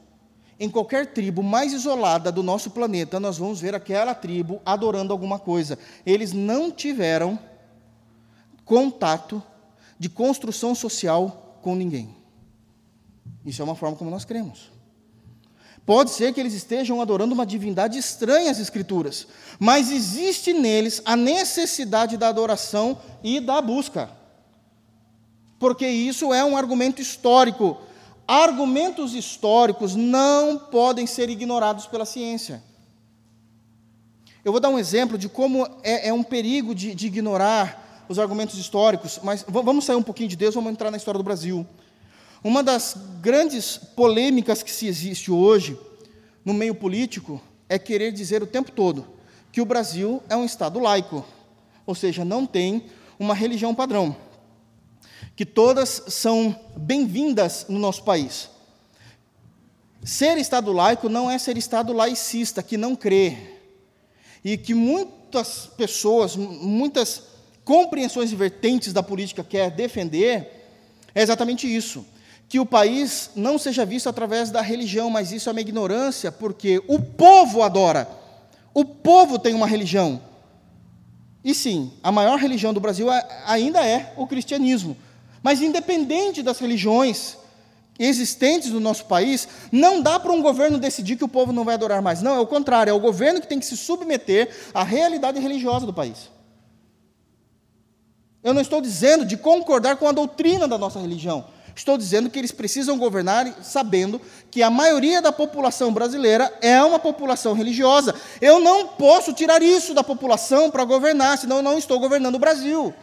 em qualquer tribo mais isolada do nosso planeta, nós vamos ver aquela tribo adorando alguma coisa. Eles não tiveram contato de construção social com ninguém. Isso é uma forma como nós cremos. Pode ser que eles estejam adorando uma divindade estranha às Escrituras, mas existe neles a necessidade da adoração e da busca. Porque isso é um argumento histórico. Argumentos históricos não podem ser ignorados pela ciência. Eu vou dar um exemplo de como é, é um perigo de, de ignorar os argumentos históricos, mas vamos sair um pouquinho de Deus, vamos entrar na história do Brasil. Uma das grandes polêmicas que se existe hoje no meio político é querer dizer o tempo todo que o Brasil é um Estado laico, ou seja, não tem uma religião padrão, que todas são bem-vindas no nosso país. Ser Estado laico não é ser Estado laicista, que não crê. E que muitas pessoas, muitas compreensões e vertentes da política quer defender, é exatamente isso. Que o país não seja visto através da religião, mas isso é uma ignorância, porque o povo adora. O povo tem uma religião. E sim, a maior religião do Brasil ainda é o cristianismo. Mas independente das religiões, existentes no nosso país, não dá para um governo decidir que o povo não vai adorar mais. Não, é o contrário, é o governo que tem que se submeter à realidade religiosa do país. Eu não estou dizendo de concordar com a doutrina da nossa religião. Estou dizendo que eles precisam governar sabendo que a maioria da população brasileira é uma população religiosa. Eu não posso tirar isso da população para governar, senão eu não estou governando o Brasil.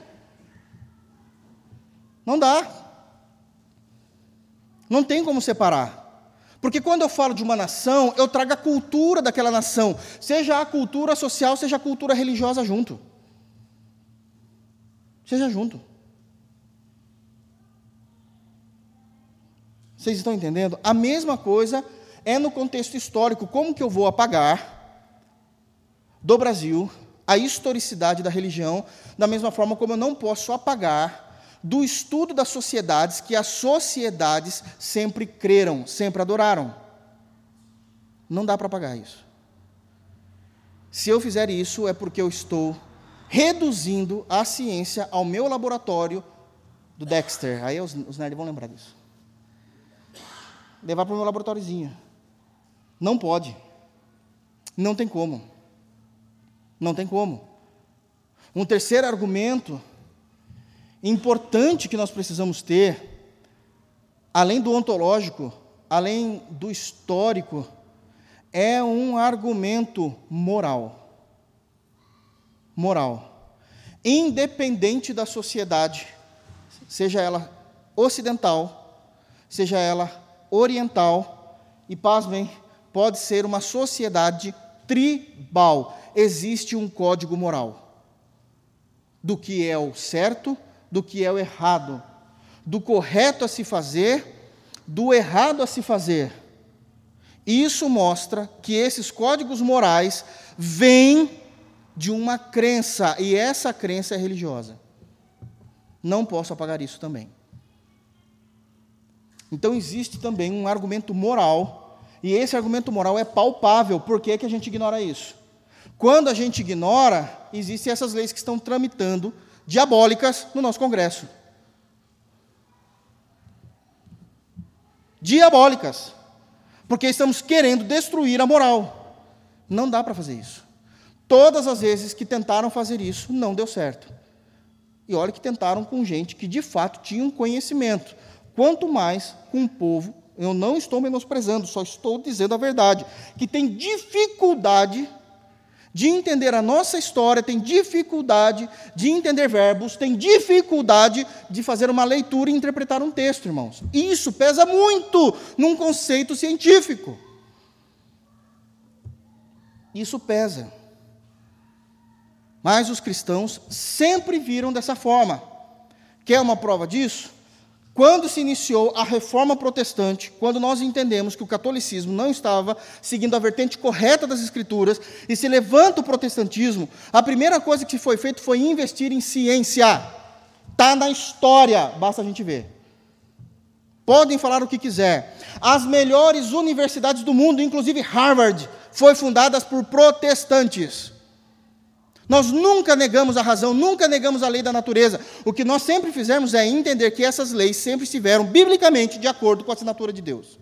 Não dá. Não tem como separar. Porque quando eu falo de uma nação, eu trago a cultura daquela nação, seja a cultura social, seja a cultura religiosa junto. Seja junto. Vocês estão entendendo? A mesma coisa é no contexto histórico. Como que eu vou apagar do Brasil a historicidade da religião, da mesma forma como eu não posso apagar do estudo das sociedades que as sociedades sempre creram, sempre adoraram. Não dá para pagar isso. Se eu fizer isso, é porque eu estou reduzindo a ciência ao meu laboratório do Dexter. Aí os, os nerds vão lembrar disso. Levar para o meu laboratóriozinho. Não pode. Não tem como. Não tem como. Um terceiro argumento importante que nós precisamos ter, além do ontológico, além do histórico, é um argumento moral. Moral. Independente da sociedade, seja ela ocidental, seja ela oriental, e pasmem, pode ser uma sociedade tribal. Existe um código moral do que é o certo do que é o errado, do correto a se fazer, do errado a se fazer. Isso mostra que esses códigos morais vêm de uma crença, e essa crença é religiosa. Não posso apagar isso também. Então existe também um argumento moral, e esse argumento moral é palpável. Por que, que a gente ignora isso? Quando a gente ignora, existem essas leis que estão tramitando diabólicas no nosso Congresso. Diabólicas. Porque estamos querendo destruir a moral. Não dá para fazer isso. Todas as vezes que tentaram fazer isso, não deu certo. E olha que tentaram com gente que de fato tinha um conhecimento. Quanto mais com um povo, eu não estou menosprezando, só estou dizendo a verdade, que tem dificuldade de entender a nossa história, tem dificuldade de entender verbos, tem dificuldade de fazer uma leitura e interpretar um texto, irmãos. Isso pesa muito num conceito científico. Isso pesa. Mas os cristãos sempre viram dessa forma. Quer uma prova disso? Quando se iniciou a reforma protestante, quando nós entendemos que o catolicismo não estava seguindo a vertente correta das escrituras e se levanta o protestantismo, a primeira coisa que foi feito foi investir em ciência. Está na história, basta a gente ver. Podem falar o que quiser. As melhores universidades do mundo, inclusive Harvard, foi fundadas por protestantes. Nós nunca negamos a razão, nunca negamos a lei da natureza. O que nós sempre fizemos é entender que essas leis sempre estiveram biblicamente de acordo com a assinatura de Deus.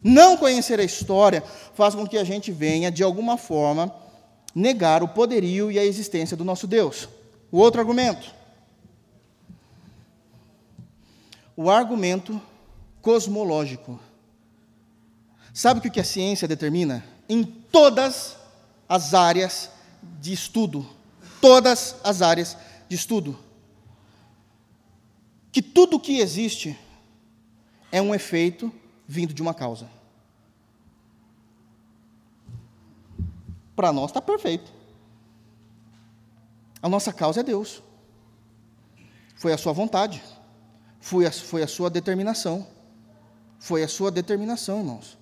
Não conhecer a história faz com que a gente venha, de alguma forma, negar o poderio e a existência do nosso Deus. O outro argumento. O argumento cosmológico. Sabe o que a ciência determina? Em todas as áreas de estudo, todas as áreas de estudo. Que tudo que existe é um efeito vindo de uma causa. Para nós está perfeito. A nossa causa é Deus. Foi a sua vontade. Foi a, foi a sua determinação. Foi a sua determinação, irmãos.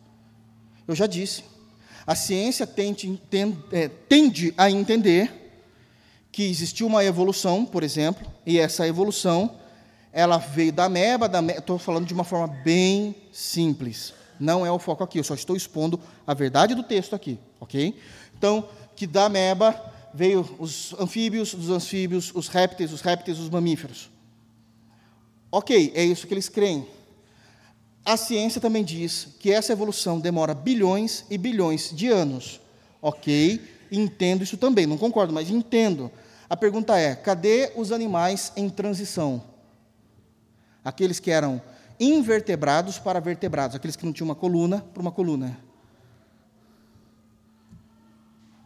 Eu já disse. A ciência tende, é, tende a entender que existiu uma evolução, por exemplo, e essa evolução ela veio da meba, da estou falando de uma forma bem simples. Não é o foco aqui, eu só estou expondo a verdade do texto aqui, ok? Então, que da meba veio os anfíbios, dos anfíbios, os répteis, os répteis, os mamíferos. Ok, é isso que eles creem. A ciência também diz que essa evolução demora bilhões e bilhões de anos. Ok, entendo isso também, não concordo, mas entendo. A pergunta é: cadê os animais em transição? Aqueles que eram invertebrados para vertebrados, aqueles que não tinham uma coluna para uma coluna.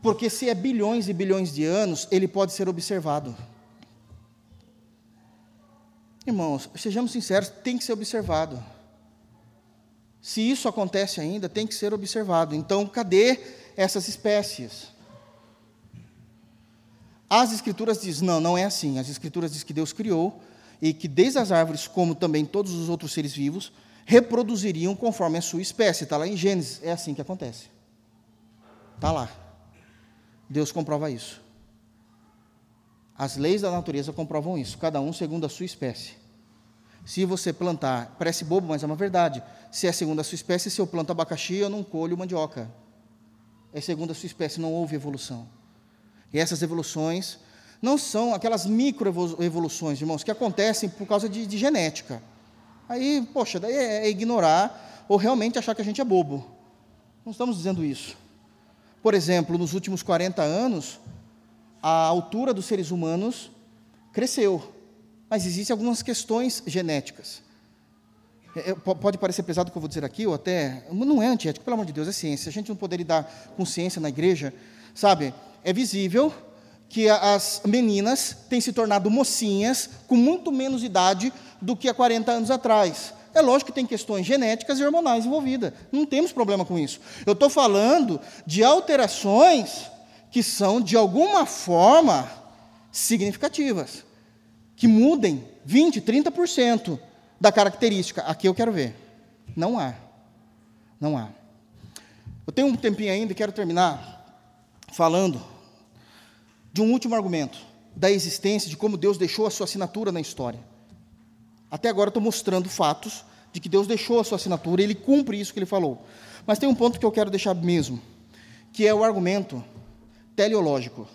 Porque se é bilhões e bilhões de anos, ele pode ser observado. Irmãos, sejamos sinceros, tem que ser observado. Se isso acontece ainda, tem que ser observado. Então, cadê essas espécies? As escrituras dizem, não, não é assim. As escrituras dizem que Deus criou e que desde as árvores, como também todos os outros seres vivos, reproduziriam conforme a sua espécie. Está lá em Gênesis, é assim que acontece. Está lá. Deus comprova isso. As leis da natureza comprovam isso, cada um segundo a sua espécie. Se você plantar, parece bobo, mas é uma verdade. Se é segundo a sua espécie, se eu planto abacaxi, eu não colho mandioca. É segundo a sua espécie, não houve evolução. E essas evoluções não são aquelas microevoluções, irmãos, que acontecem por causa de, de genética. Aí, poxa, daí é, é ignorar ou realmente achar que a gente é bobo. Não estamos dizendo isso. Por exemplo, nos últimos 40 anos, a altura dos seres humanos cresceu, mas existem algumas questões genéticas. É, é pode parecer pesado o que eu vou dizer aqui, ou até. Não é antiético, pelo amor de Deus, é ciência. A gente não poder lidar com ciência na igreja, sabe? É visível que as meninas têm se tornado mocinhas com muito menos idade do que há 40 anos atrás. É lógico que tem questões genéticas e hormonais envolvidas. Não temos problema com isso. Eu estou falando de alterações que são, de alguma forma, significativas. Que mudem 20%, 30% da característica. Aqui eu quero ver. Não há. Não há. Eu tenho um tempinho ainda e quero terminar falando de um último argumento, da existência, de como Deus deixou a sua assinatura na história. Até agora estou mostrando fatos de que Deus deixou a sua assinatura ele cumpre isso que ele falou. Mas tem um ponto que eu quero deixar mesmo, que é o argumento teleológico.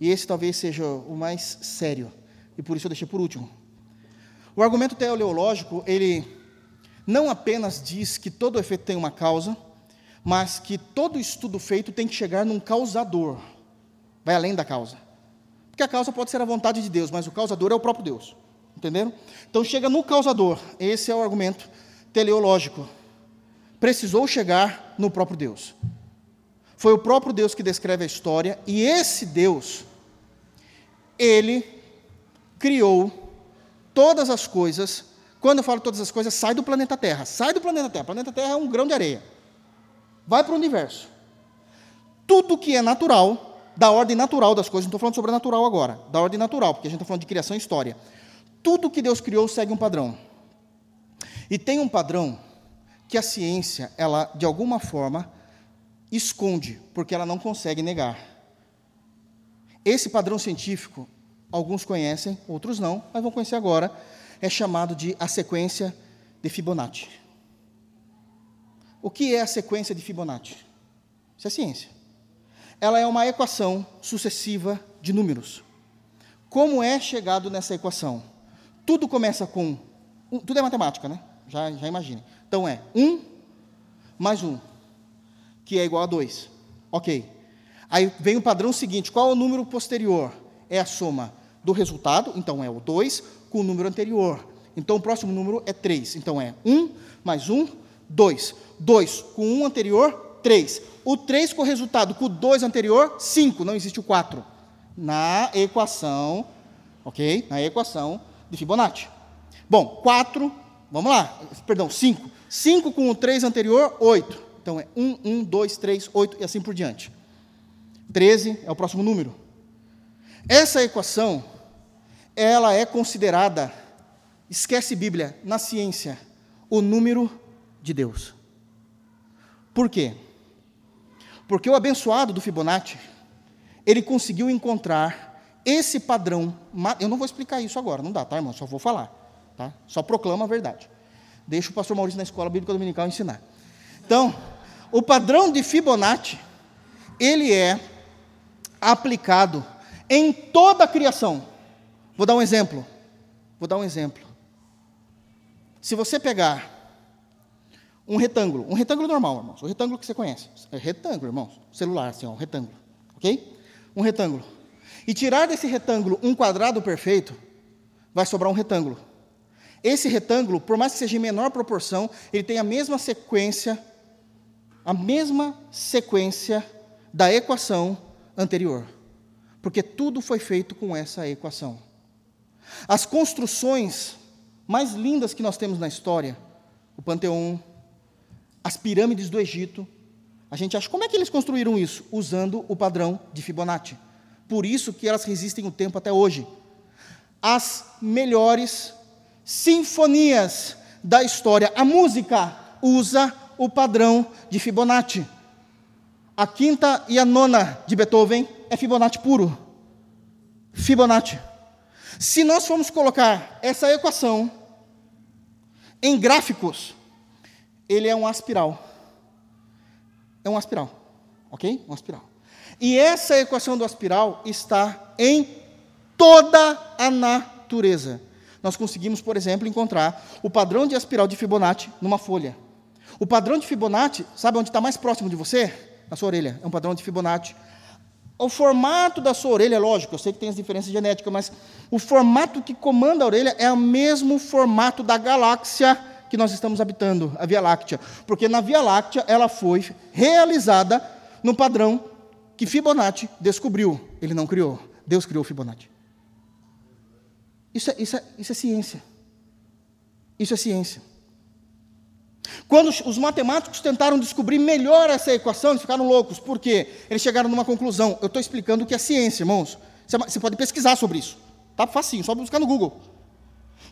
E esse talvez seja o mais sério, e por isso eu deixei por último. O argumento teleológico, ele não apenas diz que todo efeito tem uma causa, mas que todo estudo feito tem que chegar num causador vai além da causa. Porque a causa pode ser a vontade de Deus, mas o causador é o próprio Deus. Entenderam? Então chega no causador. Esse é o argumento teleológico. Precisou chegar no próprio Deus. Foi o próprio Deus que descreve a história, e esse Deus, ele criou todas as coisas. Quando eu falo todas as coisas, sai do planeta Terra. Sai do planeta Terra. O planeta Terra é um grão de areia. Vai para o universo. Tudo que é natural da ordem natural das coisas, não estou falando sobrenatural agora, da ordem natural, porque a gente está falando de criação e história. Tudo que Deus criou segue um padrão. E tem um padrão que a ciência, ela, de alguma forma, esconde, porque ela não consegue negar. Esse padrão científico, alguns conhecem, outros não, mas vão conhecer agora, é chamado de a sequência de Fibonacci. O que é a sequência de Fibonacci? Isso é ciência ela é uma equação sucessiva de números. Como é chegado nessa equação? Tudo começa com. Tudo é matemática, né? Já, já imagine. Então é 1 mais 1, que é igual a 2. Ok. Aí vem o padrão seguinte: qual é o número posterior? É a soma do resultado, então é o 2, com o número anterior. Então o próximo número é 3. Então é 1 mais 1, 2. 2 com 1 anterior, 3. O 3 com o resultado com o 2 anterior, 5, não existe o 4. Na equação, ok? Na equação de Fibonacci. Bom, 4, vamos lá, perdão, 5. 5 com o 3 anterior, 8. Então é 1, 1, 2, 3, 8 e assim por diante. 13 é o próximo número. Essa equação, ela é considerada, esquece Bíblia, na ciência, o número de Deus. Por quê? Porque o abençoado do Fibonacci, ele conseguiu encontrar esse padrão. Eu não vou explicar isso agora, não dá, tá, irmão? Só vou falar. Tá? Só proclama a verdade. Deixa o pastor Maurício na escola bíblica dominical ensinar. Então, o padrão de Fibonacci, ele é aplicado em toda a criação. Vou dar um exemplo. Vou dar um exemplo. Se você pegar um retângulo, um retângulo normal, irmãos, o retângulo que você conhece, é retângulo, irmãos, celular, assim, ó, um retângulo, ok? Um retângulo. E tirar desse retângulo um quadrado perfeito, vai sobrar um retângulo. Esse retângulo, por mais que seja em menor proporção, ele tem a mesma sequência, a mesma sequência da equação anterior. Porque tudo foi feito com essa equação. As construções mais lindas que nós temos na história, o Panteão, as pirâmides do Egito, a gente acha, como é que eles construíram isso? Usando o padrão de Fibonacci. Por isso que elas resistem o tempo até hoje. As melhores sinfonias da história, a música usa o padrão de Fibonacci. A quinta e a nona de Beethoven é Fibonacci puro. Fibonacci. Se nós formos colocar essa equação em gráficos, ele é um aspiral. É um aspiral, ok? Um aspiral. E essa equação do aspiral está em toda a natureza. Nós conseguimos, por exemplo, encontrar o padrão de aspiral de Fibonacci numa folha. O padrão de Fibonacci, sabe onde está mais próximo de você? Na sua orelha. É um padrão de Fibonacci o formato da sua orelha, lógico, eu sei que tem as diferenças genéticas, mas o formato que comanda a orelha é o mesmo formato da galáxia que nós estamos habitando, a Via Láctea. Porque na Via Láctea ela foi realizada no padrão que Fibonacci descobriu. Ele não criou, Deus criou Fibonacci. Isso é, isso é, isso é ciência. Isso é ciência. Quando os matemáticos tentaram descobrir melhor essa equação, eles ficaram loucos. Por quê? Eles chegaram numa conclusão. Eu estou explicando o que é ciência, irmãos. Você pode pesquisar sobre isso. Tá facinho, só buscar no Google.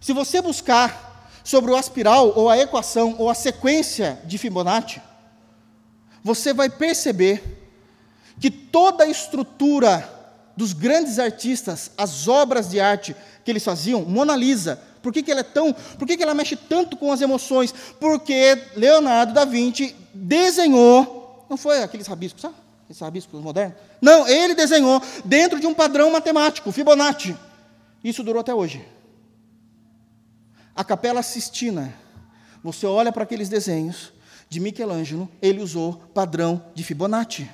Se você buscar sobre o aspiral, ou a equação, ou a sequência de Fibonacci, você vai perceber que toda a estrutura dos grandes artistas, as obras de arte que eles faziam, Mona Lisa, por que, que ela é tão. Por que, que ela mexe tanto com as emoções? Porque Leonardo da Vinci desenhou. Não foi aqueles rabiscos, sabe? Esses rabiscos modernos? Não, ele desenhou dentro de um padrão matemático, Fibonacci. Isso durou até hoje. A Capela Sistina. Você olha para aqueles desenhos de Michelangelo, ele usou padrão de Fibonacci.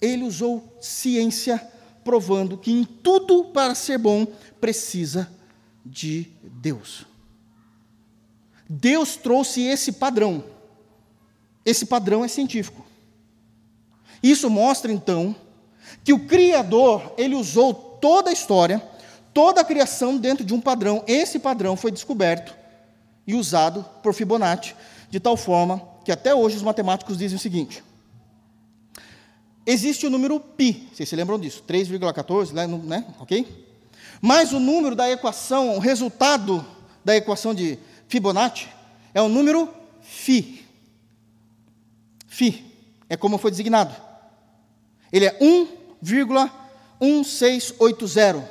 Ele usou ciência provando que em tudo para ser bom precisa de Deus. Deus trouxe esse padrão. Esse padrão é científico. Isso mostra então que o criador, ele usou toda a história, toda a criação dentro de um padrão. Esse padrão foi descoberto e usado por Fibonacci de tal forma que até hoje os matemáticos dizem o seguinte: existe o número π, vocês se lembram disso, 3,14, né, né, ok? Mas o número da equação, o resultado da equação de Fibonacci é o número φ. Φ é como foi designado. Ele é 1,1680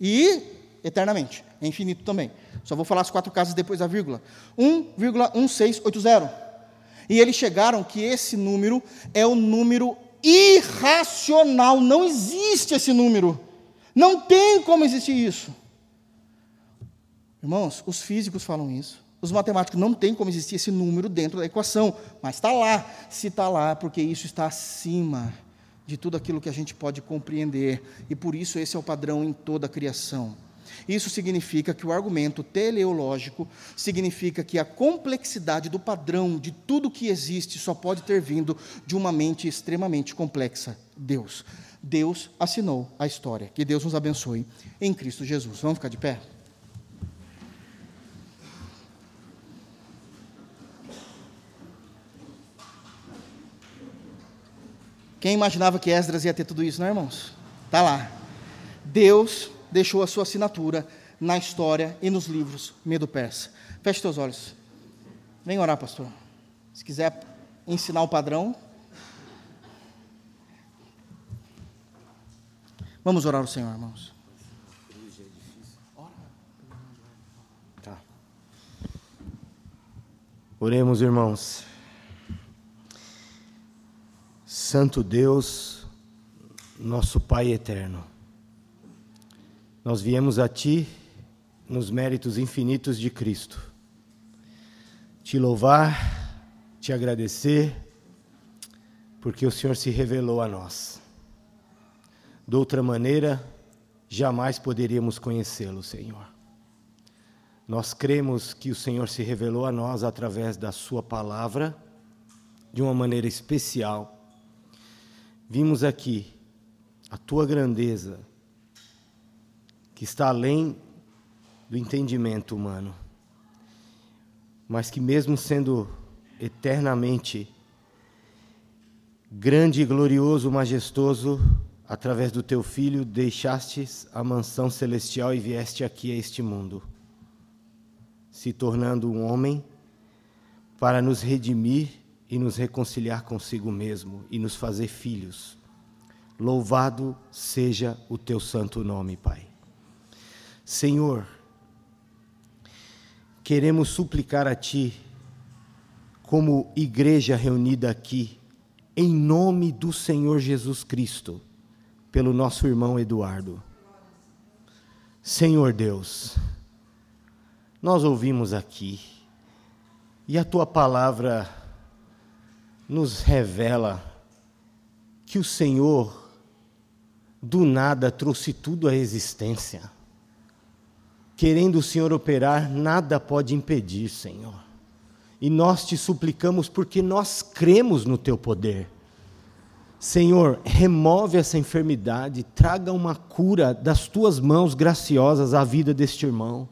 e eternamente, é infinito também. Só vou falar as quatro casas depois da vírgula. 1,1680. E eles chegaram que esse número é o número irracional, não existe esse número. Não tem como existir isso. Irmãos, os físicos falam isso. Os matemáticos não tem como existir esse número dentro da equação, mas está lá. Se está lá, é porque isso está acima de tudo aquilo que a gente pode compreender. E por isso esse é o padrão em toda a criação. Isso significa que o argumento teleológico significa que a complexidade do padrão de tudo que existe só pode ter vindo de uma mente extremamente complexa, Deus. Deus assinou a história. Que Deus nos abençoe em Cristo Jesus. Vamos ficar de pé? Quem imaginava que Esdras ia ter tudo isso, não, irmãos? Está lá. Deus deixou a sua assinatura na história e nos livros medo-persa. Feche seus olhos. Vem orar, pastor. Se quiser ensinar o padrão. Vamos orar ao Senhor, irmãos. Tá. Oremos, irmãos. Santo Deus, nosso Pai eterno, nós viemos a Ti nos méritos infinitos de Cristo, te louvar, te agradecer, porque o Senhor se revelou a nós. De outra maneira, jamais poderíamos conhecê-lo, Senhor. Nós cremos que o Senhor se revelou a nós através da Sua palavra, de uma maneira especial. Vimos aqui a Tua grandeza, que está além do entendimento humano, mas que, mesmo sendo eternamente grande, glorioso, majestoso, através do teu filho, deixastes a mansão celestial e vieste aqui a este mundo, se tornando um homem para nos redimir e nos reconciliar consigo mesmo e nos fazer filhos. Louvado seja o teu santo nome, Pai. Senhor, queremos suplicar a Ti, como igreja reunida aqui, em nome do Senhor Jesus Cristo pelo nosso irmão Eduardo. Senhor Deus, nós ouvimos aqui, e a tua palavra nos revela que o Senhor do nada trouxe tudo à existência. Querendo o Senhor operar, nada pode impedir, Senhor. E nós te suplicamos porque nós cremos no teu poder. Senhor, remove essa enfermidade, traga uma cura das tuas mãos graciosas à vida deste irmão.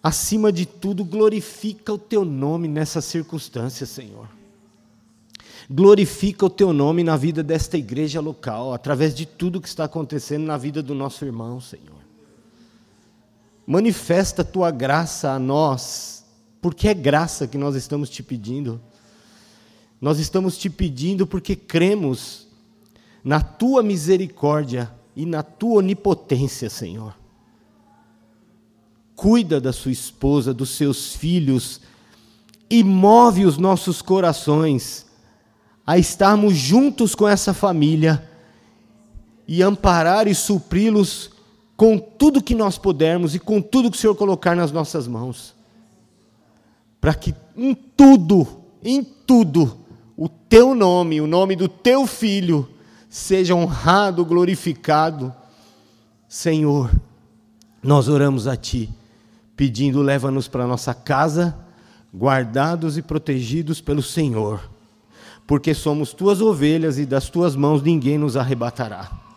Acima de tudo, glorifica o teu nome nessa circunstância, Senhor. Glorifica o teu nome na vida desta igreja local, através de tudo que está acontecendo na vida do nosso irmão, Senhor. Manifesta a tua graça a nós, porque é graça que nós estamos te pedindo. Nós estamos te pedindo porque cremos na tua misericórdia e na tua onipotência, Senhor. Cuida da sua esposa, dos seus filhos e move os nossos corações a estarmos juntos com essa família e amparar e supri-los com tudo que nós pudermos e com tudo que o Senhor colocar nas nossas mãos. Para que em tudo, em tudo, o teu nome, o nome do teu filho, seja honrado, glorificado. Senhor, nós oramos a Ti, pedindo, leva-nos para nossa casa, guardados e protegidos pelo Senhor, porque somos Tuas ovelhas e das Tuas mãos ninguém nos arrebatará.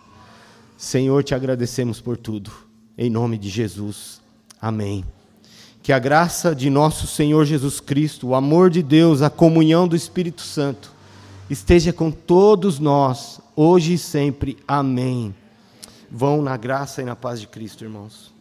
Senhor, te agradecemos por tudo, em nome de Jesus. Amém. Que a graça de nosso Senhor Jesus Cristo, o amor de Deus, a comunhão do Espírito Santo esteja com todos nós, hoje e sempre. Amém. Vão na graça e na paz de Cristo, irmãos.